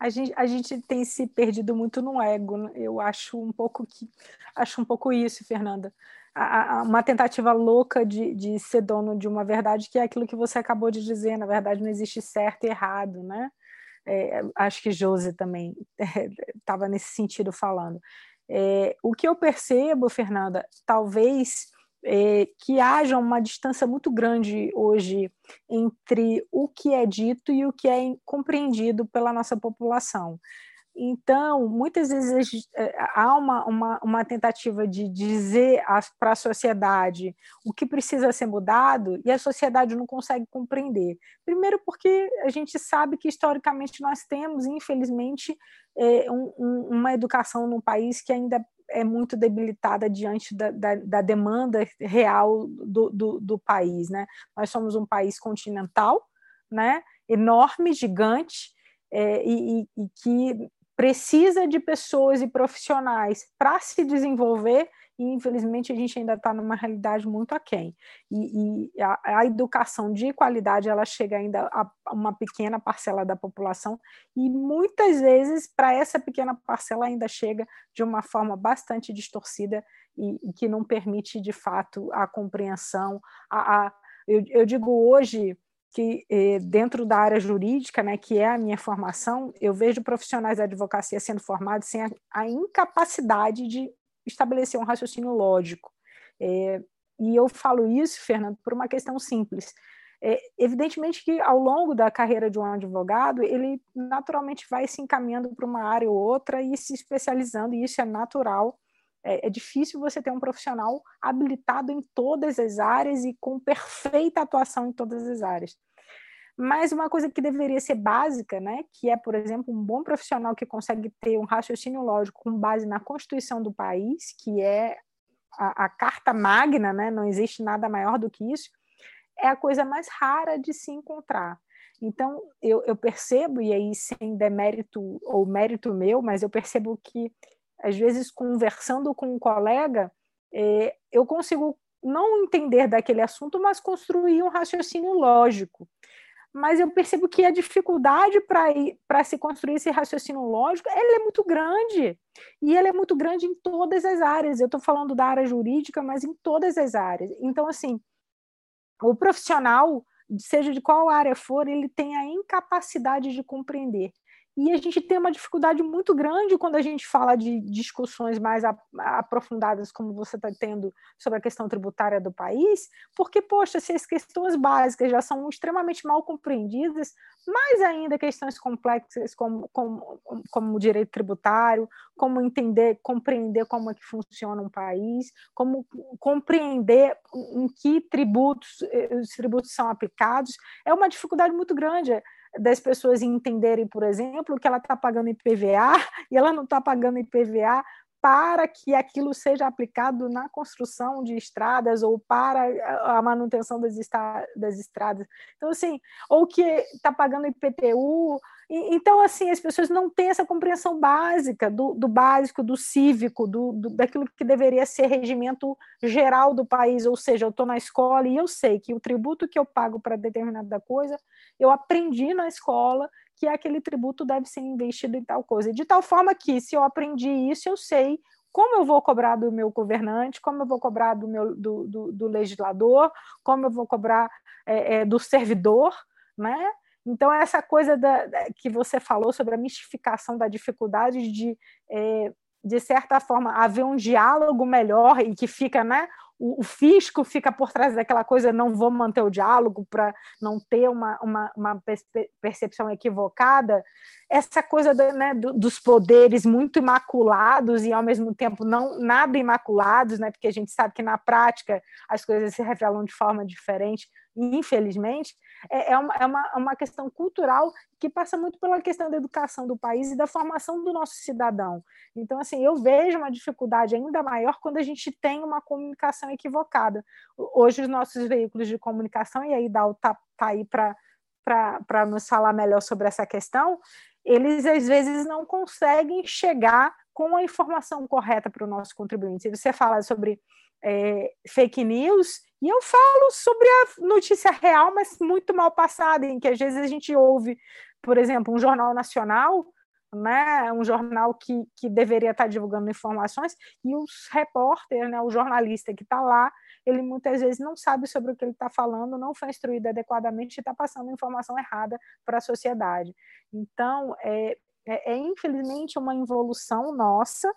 A gente, a gente tem se perdido muito no ego. Né? Eu acho um pouco que acho um pouco isso, Fernanda. A, a, uma tentativa louca de, de ser dono de uma verdade que é aquilo que você acabou de dizer. Na verdade, não existe certo e errado, né? É, acho que Josi também estava nesse sentido falando. É, o que eu percebo, Fernanda, talvez é, que haja uma distância muito grande hoje entre o que é dito e o que é compreendido pela nossa população. Então, muitas vezes é, há uma, uma, uma tentativa de dizer para a sociedade o que precisa ser mudado e a sociedade não consegue compreender. Primeiro, porque a gente sabe que historicamente nós temos, infelizmente, é, um, um, uma educação no país que ainda é muito debilitada diante da, da, da demanda real do, do, do, país. Né? Nós somos um país continental, né? enorme, gigante, é, e, e, que precisa de pessoas e profissionais para se desenvolver e infelizmente a gente ainda está numa realidade muito aquém. E, e a, a, educação de qualidade ela chega ainda a uma pequena parcela da população e muitas vezes para essa pequena parcela ainda chega de uma forma bastante distorcida e, e que não permite de fato a compreensão. A, a eu, eu digo hoje que eh, dentro da área jurídica, né, que é a minha formação, eu vejo profissionais da advocacia sendo formados sem a, a incapacidade de estabelecer um raciocínio lógico. É, e eu falo isso, Fernando, por uma questão simples. É, evidentemente que ao longo da carreira de um advogado, ele naturalmente vai se encaminhando para uma área ou outra e se especializando, e isso é natural. É, é, difícil você ter um profissional habilitado em todas as áreas e com perfeita atuação em todas as áreas. Mas uma coisa que deveria ser básica, né, que é, por exemplo, um bom profissional que consegue ter um raciocínio lógico com base na Constituição do país, que é a, a carta magna, né, não existe nada maior do que isso, é a coisa mais rara de se encontrar. Então, eu, eu percebo, e aí sem demérito ou mérito meu, mas eu percebo que às vezes conversando com um colega, é, eu consigo não entender daquele assunto, mas construir um raciocínio lógico. Mas eu percebo que a dificuldade para se construir esse raciocínio lógico ele é muito grande. E ele é muito grande em todas as áreas. Eu estou falando da área jurídica, mas em todas as áreas. Então, assim, o profissional, seja de qual área for, ele tem a incapacidade de compreender e a gente tem uma dificuldade muito grande quando a gente fala de discussões mais aprofundadas, como você está tendo sobre a questão tributária do país, porque, poxa, se as questões básicas já são extremamente mal compreendidas, mais ainda questões complexas como, como, como o direito tributário, como entender, compreender como é que funciona um país, como compreender em que tributos eh, os tributos são aplicados, é uma dificuldade muito grande das pessoas entenderem, por exemplo, que ela está pagando IPVA e ela não está pagando IPVA para que aquilo seja aplicado na construção de estradas ou para a manutenção das, das estradas. Então, assim, ou que está pagando IPTU. então, assim, as pessoas não têm essa compreensão básica do, do básico, do cívico, do, do, daquilo que deveria ser regimento geral do país. Ou seja, eu estou na escola e eu sei que o tributo que eu pago para determinada coisa, eu aprendi na escola que aquele tributo deve ser investido em tal coisa. De tal forma que, se eu aprendi isso, eu sei como eu vou cobrar do meu governante, como eu vou cobrar do, meu, do, do, do legislador, como eu vou cobrar é, é, do servidor, né? Então, essa coisa da, da, que você falou sobre a mistificação da dificuldade de é, de certa forma, haver um diálogo melhor e que fica, né? O, o fisco fica por trás daquela coisa, não vou manter o diálogo para não ter uma, uma, uma, percepção equivocada. Essa coisa do, né, dos poderes muito imaculados e, ao mesmo tempo, não nada imaculados, né? Porque a gente sabe que, na prática, as coisas se revelam de forma diferente infelizmente, é, é, uma, é uma, é uma questão cultural que passa muito pela questão da educação do país e da formação do nosso cidadão. Então, assim, eu vejo uma dificuldade ainda maior quando a gente tem uma comunicação equivocada. Hoje, os nossos veículos de comunicação, e aí Dal está tá aí para nos falar melhor sobre essa questão, eles às vezes não conseguem chegar com a informação correta para o nosso contribuinte. Você fala sobre é, fake news, e eu falo sobre a notícia real, mas muito mal passada, em que às vezes a gente ouve, por exemplo, um jornal nacional, né, um jornal que, que deveria estar divulgando informações, e os repórter, né, o jornalista que está lá, ele muitas vezes não sabe sobre o que ele está falando, não foi instruído adequadamente e está passando informação errada para a sociedade. Então, é, é, é infelizmente uma involução nossa,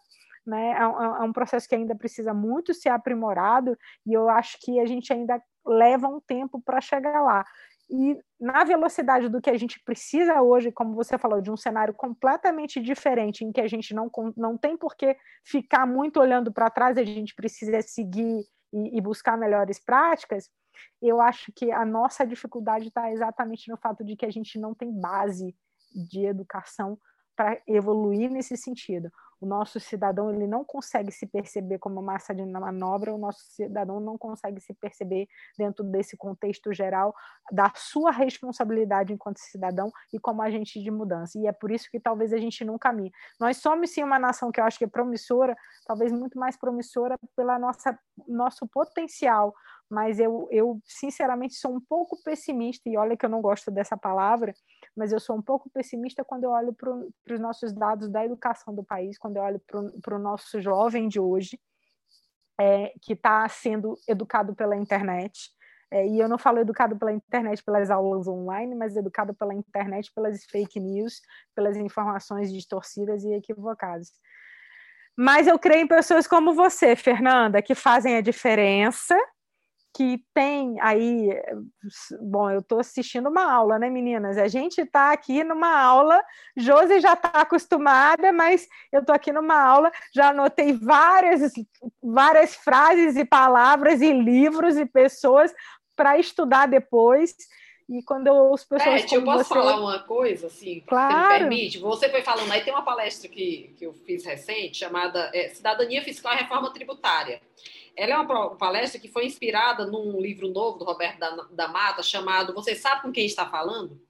né? É, é, um processo que ainda precisa muito ser aprimorado e eu acho que a gente ainda leva um tempo para chegar lá. E na velocidade do que a gente precisa hoje, como você falou, de um cenário completamente diferente, em que a gente não, não tem por que ficar muito olhando para trás, a gente precisa seguir e, e buscar melhores práticas, eu acho que a nossa dificuldade está exatamente no fato de que a gente não tem base de educação para evoluir nesse sentido o nosso cidadão ele não consegue se perceber como massa de manobra, o nosso cidadão não consegue se perceber dentro desse contexto geral da sua responsabilidade enquanto cidadão e como agente de mudança. E é por isso que talvez a gente não caminhe. Nós somos sim uma nação que eu acho que é promissora, talvez muito mais promissora pela nossa nosso potencial, mas eu, eu sinceramente sou um pouco pessimista e olha que eu não gosto dessa palavra, mas eu sou um pouco pessimista quando eu olho para os nossos dados da educação do país, quando eu olho para o nosso jovem de hoje, é, que está sendo educado pela internet. É, e eu não falo educado pela internet, pelas aulas online, mas educado pela internet, pelas fake news, pelas informações distorcidas e equivocadas. Mas eu creio em pessoas como você, Fernanda, que fazem a diferença que tem aí. Bom, eu estou assistindo uma aula, né, meninas? A gente está aqui numa aula, Josi já está acostumada, mas eu estou aqui numa aula, já anotei várias, várias frases e palavras e livros e pessoas para estudar depois. E quando eu ouço pessoas. Beth, eu posso você... falar uma coisa, assim, claro. você me permite? Você foi falando, aí tem uma palestra que, que eu fiz recente, chamada é, Cidadania Fiscal e Reforma Tributária. Ela é uma palestra que foi inspirada num livro novo do Roberto da, da Mata, chamado Você Sabe com Quem Está Falando?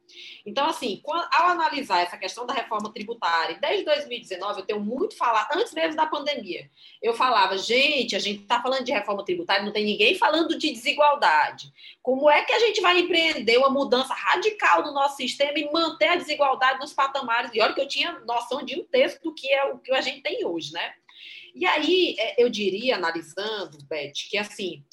Então, assim, ao analisar essa questão da reforma tributária, desde 2019 eu tenho muito falado, antes mesmo da pandemia, eu falava, gente, a gente está falando de reforma tributária, não tem ninguém falando de desigualdade. Como é que a gente vai empreender uma mudança radical no nosso sistema e manter a desigualdade nos patamares? E olha que eu tinha noção de um terço do que é o que a gente tem hoje, né? E aí, é, eu diria, analisando, Beth, que assim,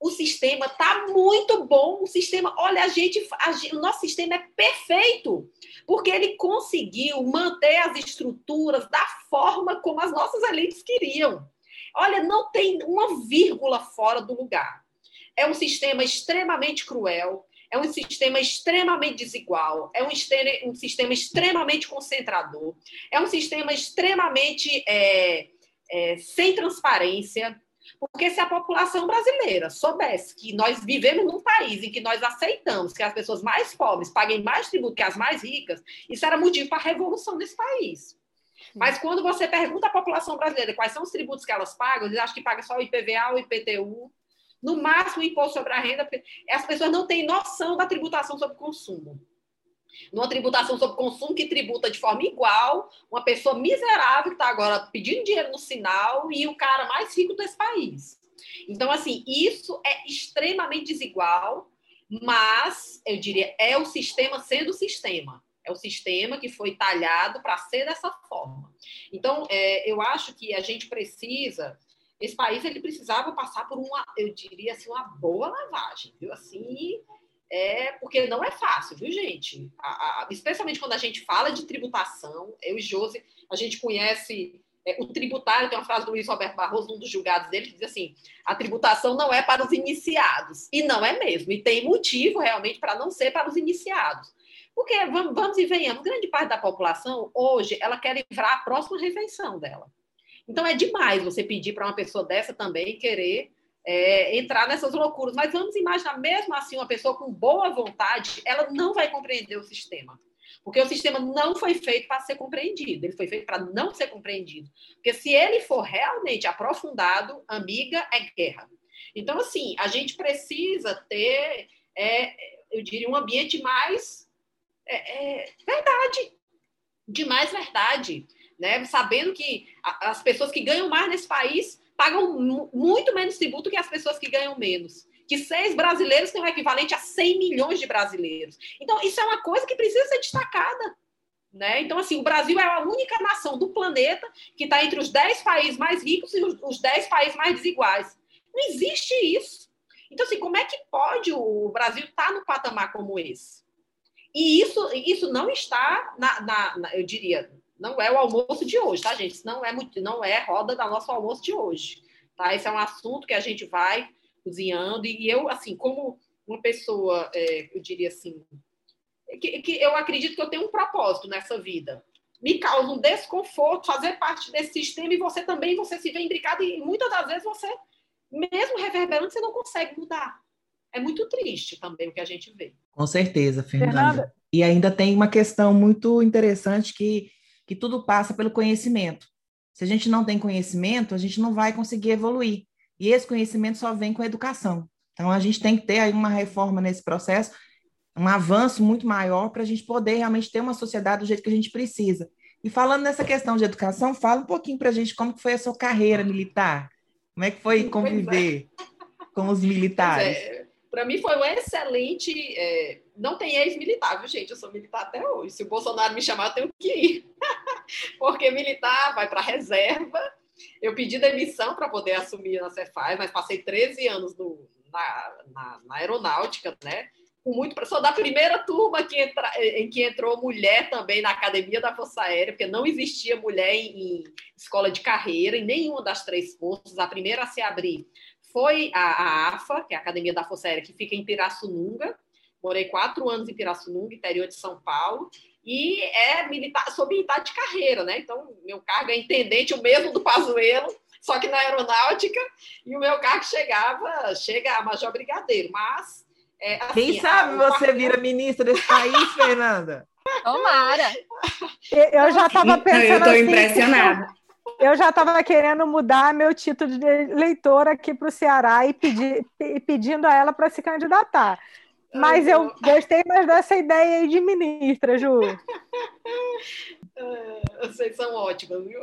o sistema está muito bom. O sistema, olha, a gente, a, o nosso sistema é perfeito, porque ele conseguiu manter as estruturas da forma como as nossas elites queriam. Olha, não tem uma vírgula fora do lugar. É um sistema extremamente cruel, é um sistema extremamente desigual, é um, um sistema extremamente concentrador, é um sistema extremamente. É, é, sem transparência, porque se a população brasileira soubesse que nós vivemos num país em que nós aceitamos que as pessoas mais pobres paguem mais tributo que as mais ricas, isso era motivo para a revolução desse país. Mas quando você pergunta à população brasileira quais são os tributos que elas pagam, eles acham que paga só o IPVA, o IPTU, no máximo o imposto sobre a renda, as pessoas não têm noção da tributação sobre consumo numa tributação sobre consumo que tributa de forma igual uma pessoa miserável que está agora pedindo dinheiro no sinal e o cara mais rico desse país. Então, assim, isso é extremamente desigual, mas eu diria é o sistema sendo o sistema. É o sistema que foi talhado para ser dessa forma. Então, é, eu acho que a gente precisa esse país ele precisava passar por uma, eu diria assim, uma boa lavagem, viu? Assim, é porque não é fácil, viu, gente? A, a, especialmente quando a gente fala de tributação, eu e Josi, a gente conhece é, o tributário, tem uma frase do Luiz Roberto Barroso, um dos julgados dele, que diz assim: a tributação não é para os iniciados. E não é mesmo. E tem motivo realmente para não ser para os iniciados. Porque, vamos, vamos e venhamos, grande parte da população, hoje, ela quer livrar a próxima refeição dela. Então, é demais você pedir para uma pessoa dessa também querer é, entrar nessas loucuras. Mas vamos imaginar, mesmo assim, uma pessoa com boa vontade, ela não vai compreender o sistema. Porque o sistema não foi feito para ser compreendido, ele foi feito para não ser compreendido. Porque se ele for realmente aprofundado, amiga, é guerra. Então, assim, a gente precisa ter, é, eu diria, um ambiente mais é, é, verdade, de mais verdade. Né? Sabendo que as pessoas que ganham mais nesse país pagam muito menos tributo que as pessoas que ganham menos que seis brasileiros têm o equivalente a 100 milhões de brasileiros. Então, isso é uma coisa que precisa ser destacada. Né? Então, assim, o Brasil é a única nação do planeta que está entre os 10 países mais ricos e os 10 países mais desiguais. Não existe isso. Então, assim, como é que pode o Brasil estar tá no patamar como esse? E isso, isso não está na, na, na, eu diria, não é o almoço de hoje, tá, gente? Isso não é muito, não é roda da nosso almoço de hoje, tá? Esse é um assunto que a gente vai cozinhando, e eu, assim, como uma pessoa, é, eu diria assim, que, que eu acredito que eu tenho um propósito nessa vida. Me causa um desconforto fazer parte desse sistema e você também, você se vê imbricado e muitas das vezes você, mesmo reverberando, você não consegue mudar. É muito triste também o que a gente vê. Com certeza, Fernanda. Fernanda. E ainda tem uma questão muito interessante que, que tudo passa pelo conhecimento. Se a gente não tem conhecimento, a gente não vai conseguir evoluir. E esse conhecimento só vem com a educação. Então, a gente tem que ter aí uma reforma nesse processo, um avanço muito maior para a gente poder realmente ter uma sociedade do jeito que a gente precisa. E falando nessa questão de educação, fala um pouquinho para a gente como foi a sua carreira militar. Como é que foi conviver é. com os militares? É, para mim foi um excelente. É, não tem ex-militar, viu, gente? Eu sou militar até hoje. Se o Bolsonaro me chamar, eu tenho que ir. Porque militar vai para reserva eu pedi demissão para poder assumir a Cefaz, mas passei 13 anos no, na, na, na, aeronáutica, né? Com muito, sou da primeira turma que entra, em que entrou mulher também na academia da Força Aérea, porque não existia mulher em, em escola de carreira, em nenhuma das três forças. A primeira a se abrir foi a, a AFA, que é a Academia da Força Aérea, que fica em Pirassununga. Morei quatro anos em Pirassununga, interior de São Paulo e é militar, sou militar de carreira, né? Então, meu cargo é intendente, o mesmo do Pazuello, só que na aeronáutica, e o meu cargo chegava, chega a major brigadeiro, mas... É, assim, Quem sabe a, você vira ministra desse país, Fernanda? Tomara! Eu já estava pensando Eu estou assim, impressionada. Eu já estava querendo mudar meu título de leitora aqui para o Ceará e, pedir, e pedindo a ela para se candidatar. Mas eu gostei mais dessa ideia aí de ministra, Ju. É, vocês são ótimas, viu?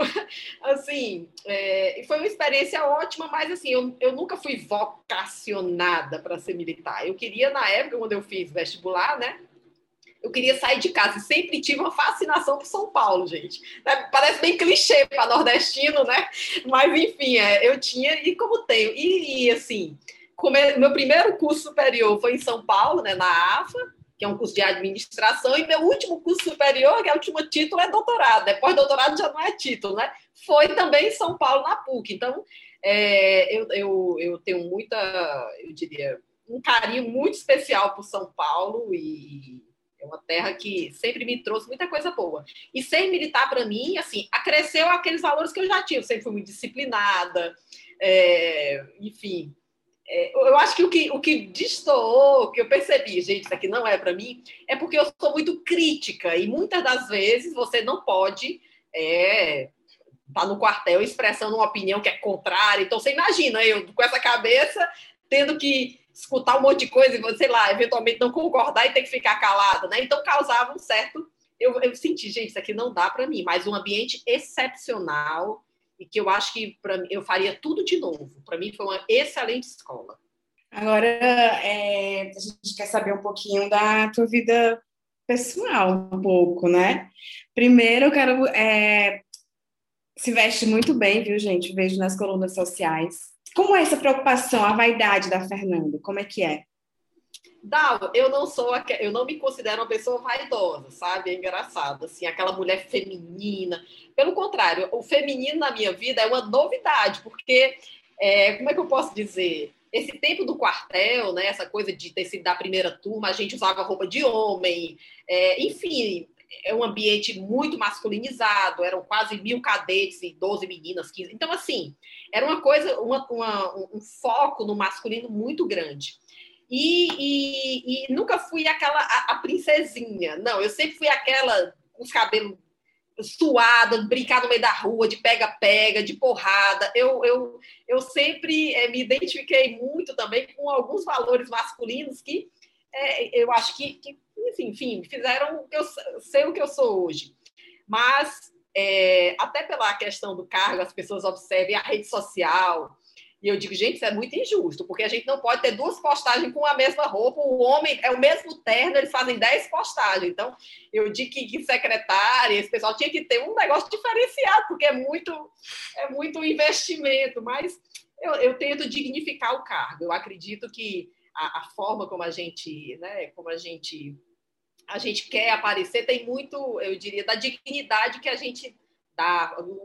Assim, é, foi uma experiência ótima, mas assim, eu, eu nunca fui vocacionada para ser militar. Eu queria, na época, quando eu fiz vestibular, né? Eu queria sair de casa e sempre tive uma fascinação por São Paulo, gente. Né? Parece bem clichê para nordestino, né? Mas, enfim, é, eu tinha, e como tenho. E, e assim, meu primeiro curso superior foi em São Paulo, né, na AFA, que é um curso de administração, e meu último curso superior, que é o último título, é doutorado. Depois doutorado já não é título, né? Foi também em São Paulo, na PUC. Então, é, eu, eu, eu tenho muita, eu diria, um carinho muito especial por São Paulo e é uma terra que sempre me trouxe muita coisa boa. E ser militar, para mim, assim, acresceu aqueles valores que eu já tinha. Eu sempre fui muito disciplinada, é, enfim, é, eu acho que o que, o que destoou, que eu percebi, gente, isso aqui não é para mim, é porque eu sou muito crítica e muitas das vezes você não pode é, tá no quartel expressando uma opinião que é contrária. Então você imagina eu com essa cabeça tendo que escutar um monte de coisa e, sei lá, eventualmente não concordar e ter que ficar calada, né? Então causava um certo. Eu, eu senti, gente, isso aqui não dá para mim, mas um ambiente excepcional e que eu acho que pra, eu faria tudo de novo. Para mim foi uma excelente escola. Agora, é, a gente quer saber um pouquinho da tua vida pessoal, um pouco, né? Primeiro, eu quero. É, se veste muito bem, viu, gente? Vejo nas colunas sociais. Como é essa preocupação, a vaidade da Fernanda? Como é que é? Dal, eu não sou, eu não me considero uma pessoa vaidosa, sabe? É engraçado, assim, aquela mulher feminina. Pelo contrário, o feminino na minha vida é uma novidade, porque, é, como é que eu posso dizer? Esse tempo do quartel, né? Essa coisa de ter sido da primeira turma, a gente usava roupa de homem, é, enfim, é um ambiente muito masculinizado, eram quase mil cadetes e 12 meninas, 15. Então, assim, era uma coisa, uma, uma, um foco no masculino muito grande. E, e, e nunca fui aquela a, a, princesinha. Não, eu sempre fui aquela com os cabelos suada, brincar no meio da rua, de pega-pega, de porrada. Eu, eu, eu sempre é, me identifiquei muito também com alguns valores masculinos que é, eu acho que, que enfim, fizeram eu sei o que eu sou hoje. Mas é, até pela questão do cargo, as pessoas observem a rede social, e eu digo, gente, isso é muito injusto, porque a gente não pode ter duas postagens com a mesma roupa. O homem é o mesmo terno, eles fazem dez postagens. Então, eu digo que, que secretária, esse pessoal tinha que ter um negócio diferenciado, porque é muito, é muito investimento. Mas eu, eu tento dignificar o cargo. Eu acredito que a, a forma como a gente, né, como a gente, a gente quer aparecer tem muito, eu diria, da dignidade que a gente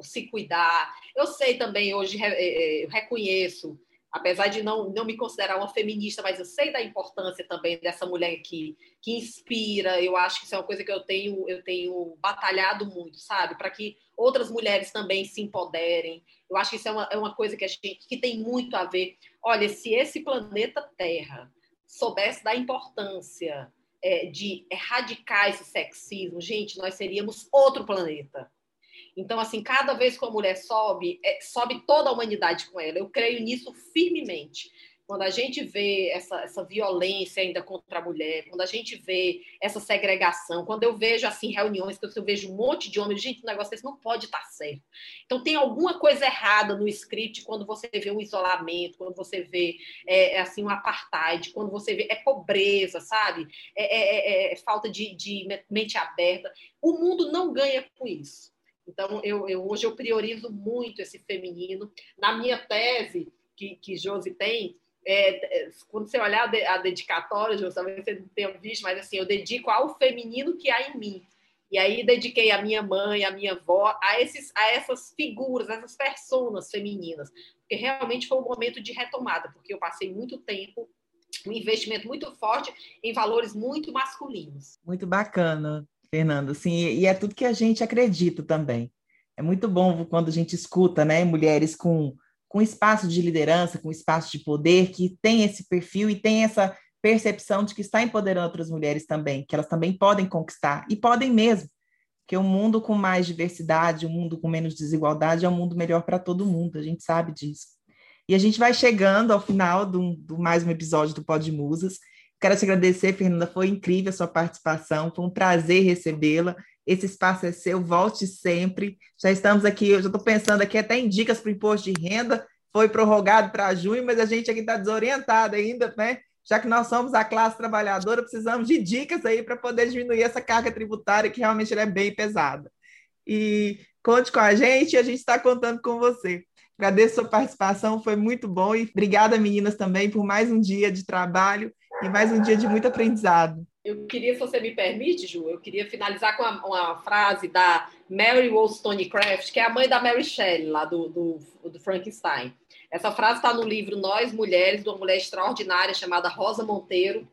se cuidar. Eu sei também, hoje, é, é, eu reconheço, apesar de não, não me considerar uma feminista, mas eu sei da importância também dessa mulher que, que inspira. Eu acho que isso é uma coisa que eu tenho, eu tenho batalhado muito, sabe? Para que outras mulheres também se empoderem. Eu acho que isso é uma, é uma coisa que a gente que tem muito a ver. Olha, se esse planeta Terra soubesse da importância é, de erradicar esse sexismo, gente, nós seríamos outro planeta então, assim, cada vez que a mulher sobe, é, sobe toda a humanidade com ela. Eu creio nisso firmemente. Quando a gente vê essa, essa violência ainda contra a mulher, quando a gente vê essa segregação, quando eu vejo assim reuniões que eu vejo um monte de homens, gente, o negócio desse não pode estar certo. Então tem alguma coisa errada no script quando você vê um isolamento, quando você vê é, é assim um apartheid, quando você vê é pobreza, sabe? É, é, é, é falta de, de mente aberta. O mundo não ganha com isso. Então, eu, eu, hoje eu priorizo muito esse feminino. Na minha tese, que, que Josi tem, é, é quando você olhar a dedicatória, Josi, talvez você não tenha visto, mas assim, eu dedico ao feminino que há em mim. E aí dediquei a minha mãe, a minha avó, a, esses, a essas figuras, a essas personas femininas. Porque realmente foi um momento de retomada, porque eu passei muito tempo um investimento muito forte em valores muito masculinos. Muito bacana. Fernando, assim, e é tudo que a gente acredita também. É muito bom quando a gente escuta, né, mulheres com, com espaço de liderança, com espaço de poder, que tem esse perfil e tem essa percepção de que está empoderando outras mulheres também, que elas também podem conquistar, e podem mesmo, que um mundo com mais diversidade, um mundo com menos desigualdade é um mundo melhor para todo mundo, a gente sabe disso. E a gente vai chegando ao final do, do mais um episódio do Pod Musas. Quero te agradecer, Fernanda, foi incrível a sua participação, foi um prazer recebê-la. Esse espaço é seu, volte sempre. Já estamos aqui, eu já estou pensando aqui até em dicas para o imposto de renda, foi prorrogado para junho, mas a gente aqui está desorientado ainda, né? Já que nós somos a classe trabalhadora, precisamos de dicas aí para poder diminuir essa carga tributária, que realmente é bem pesada. E conte com a gente, a gente está contando com você. Agradeço a sua participação, foi muito bom e obrigada, meninas, também por mais um dia de trabalho e mais um dia de muito aprendizado. Eu queria, se você me permite, Ju, eu queria finalizar com uma, uma frase da Mary Wollstonecraft, que é a mãe da Mary Shelley, lá do, do, do Frankenstein. Essa frase está no livro Nós Mulheres, de uma mulher extraordinária chamada Rosa Monteiro.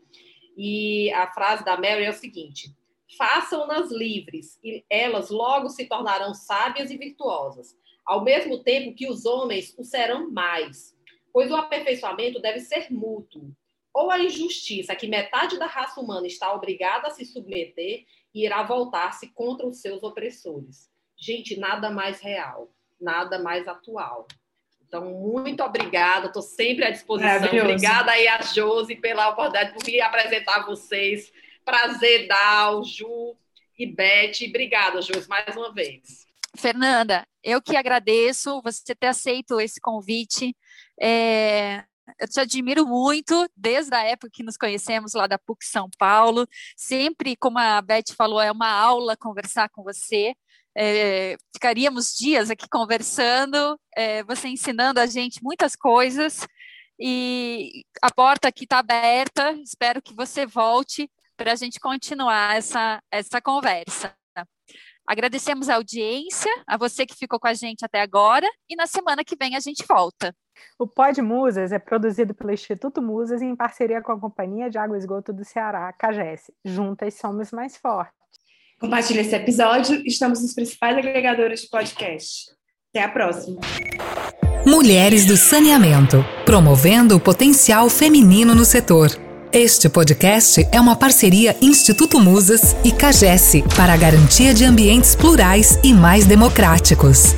E a frase da Mary é o seguinte: façam-nas livres, e elas logo se tornarão sábias e virtuosas, ao mesmo tempo que os homens o serão mais, pois o aperfeiçoamento deve ser mútuo ou a injustiça que metade da raça humana está obrigada a se submeter e irá voltar-se contra os seus opressores. Gente, nada mais real, nada mais atual. Então, muito obrigada, estou sempre à disposição. Obrigada aí a Josi pela oportunidade de vir apresentar vocês. Prazer, Dal, Ju e Beth. Obrigada, Josi, mais uma vez. Fernanda, eu que agradeço você ter aceito esse convite. É, eu te admiro muito, desde a época que nos conhecemos lá da PUC São Paulo. Sempre, como a Beth falou, é uma aula conversar com você. É, ficaríamos dias aqui conversando, é, você ensinando a gente muitas coisas. e a porta aqui está aberta. Espero que você volte para a gente continuar essa, essa conversa. Agradecemos a audiência, a você que ficou com a gente até agora, e na semana que vem a gente volta. O Pod Musas é produzido pelo Instituto Musas em parceria com a Companhia de Água e Esgoto do Ceará, CAGES. Juntas somos mais fortes. Compartilhe esse episódio, estamos nos principais agregadores de podcast. Até a próxima. Mulheres do Saneamento, promovendo o potencial feminino no setor. Este podcast é uma parceria Instituto Musas e CAGES para a garantia de ambientes plurais e mais democráticos.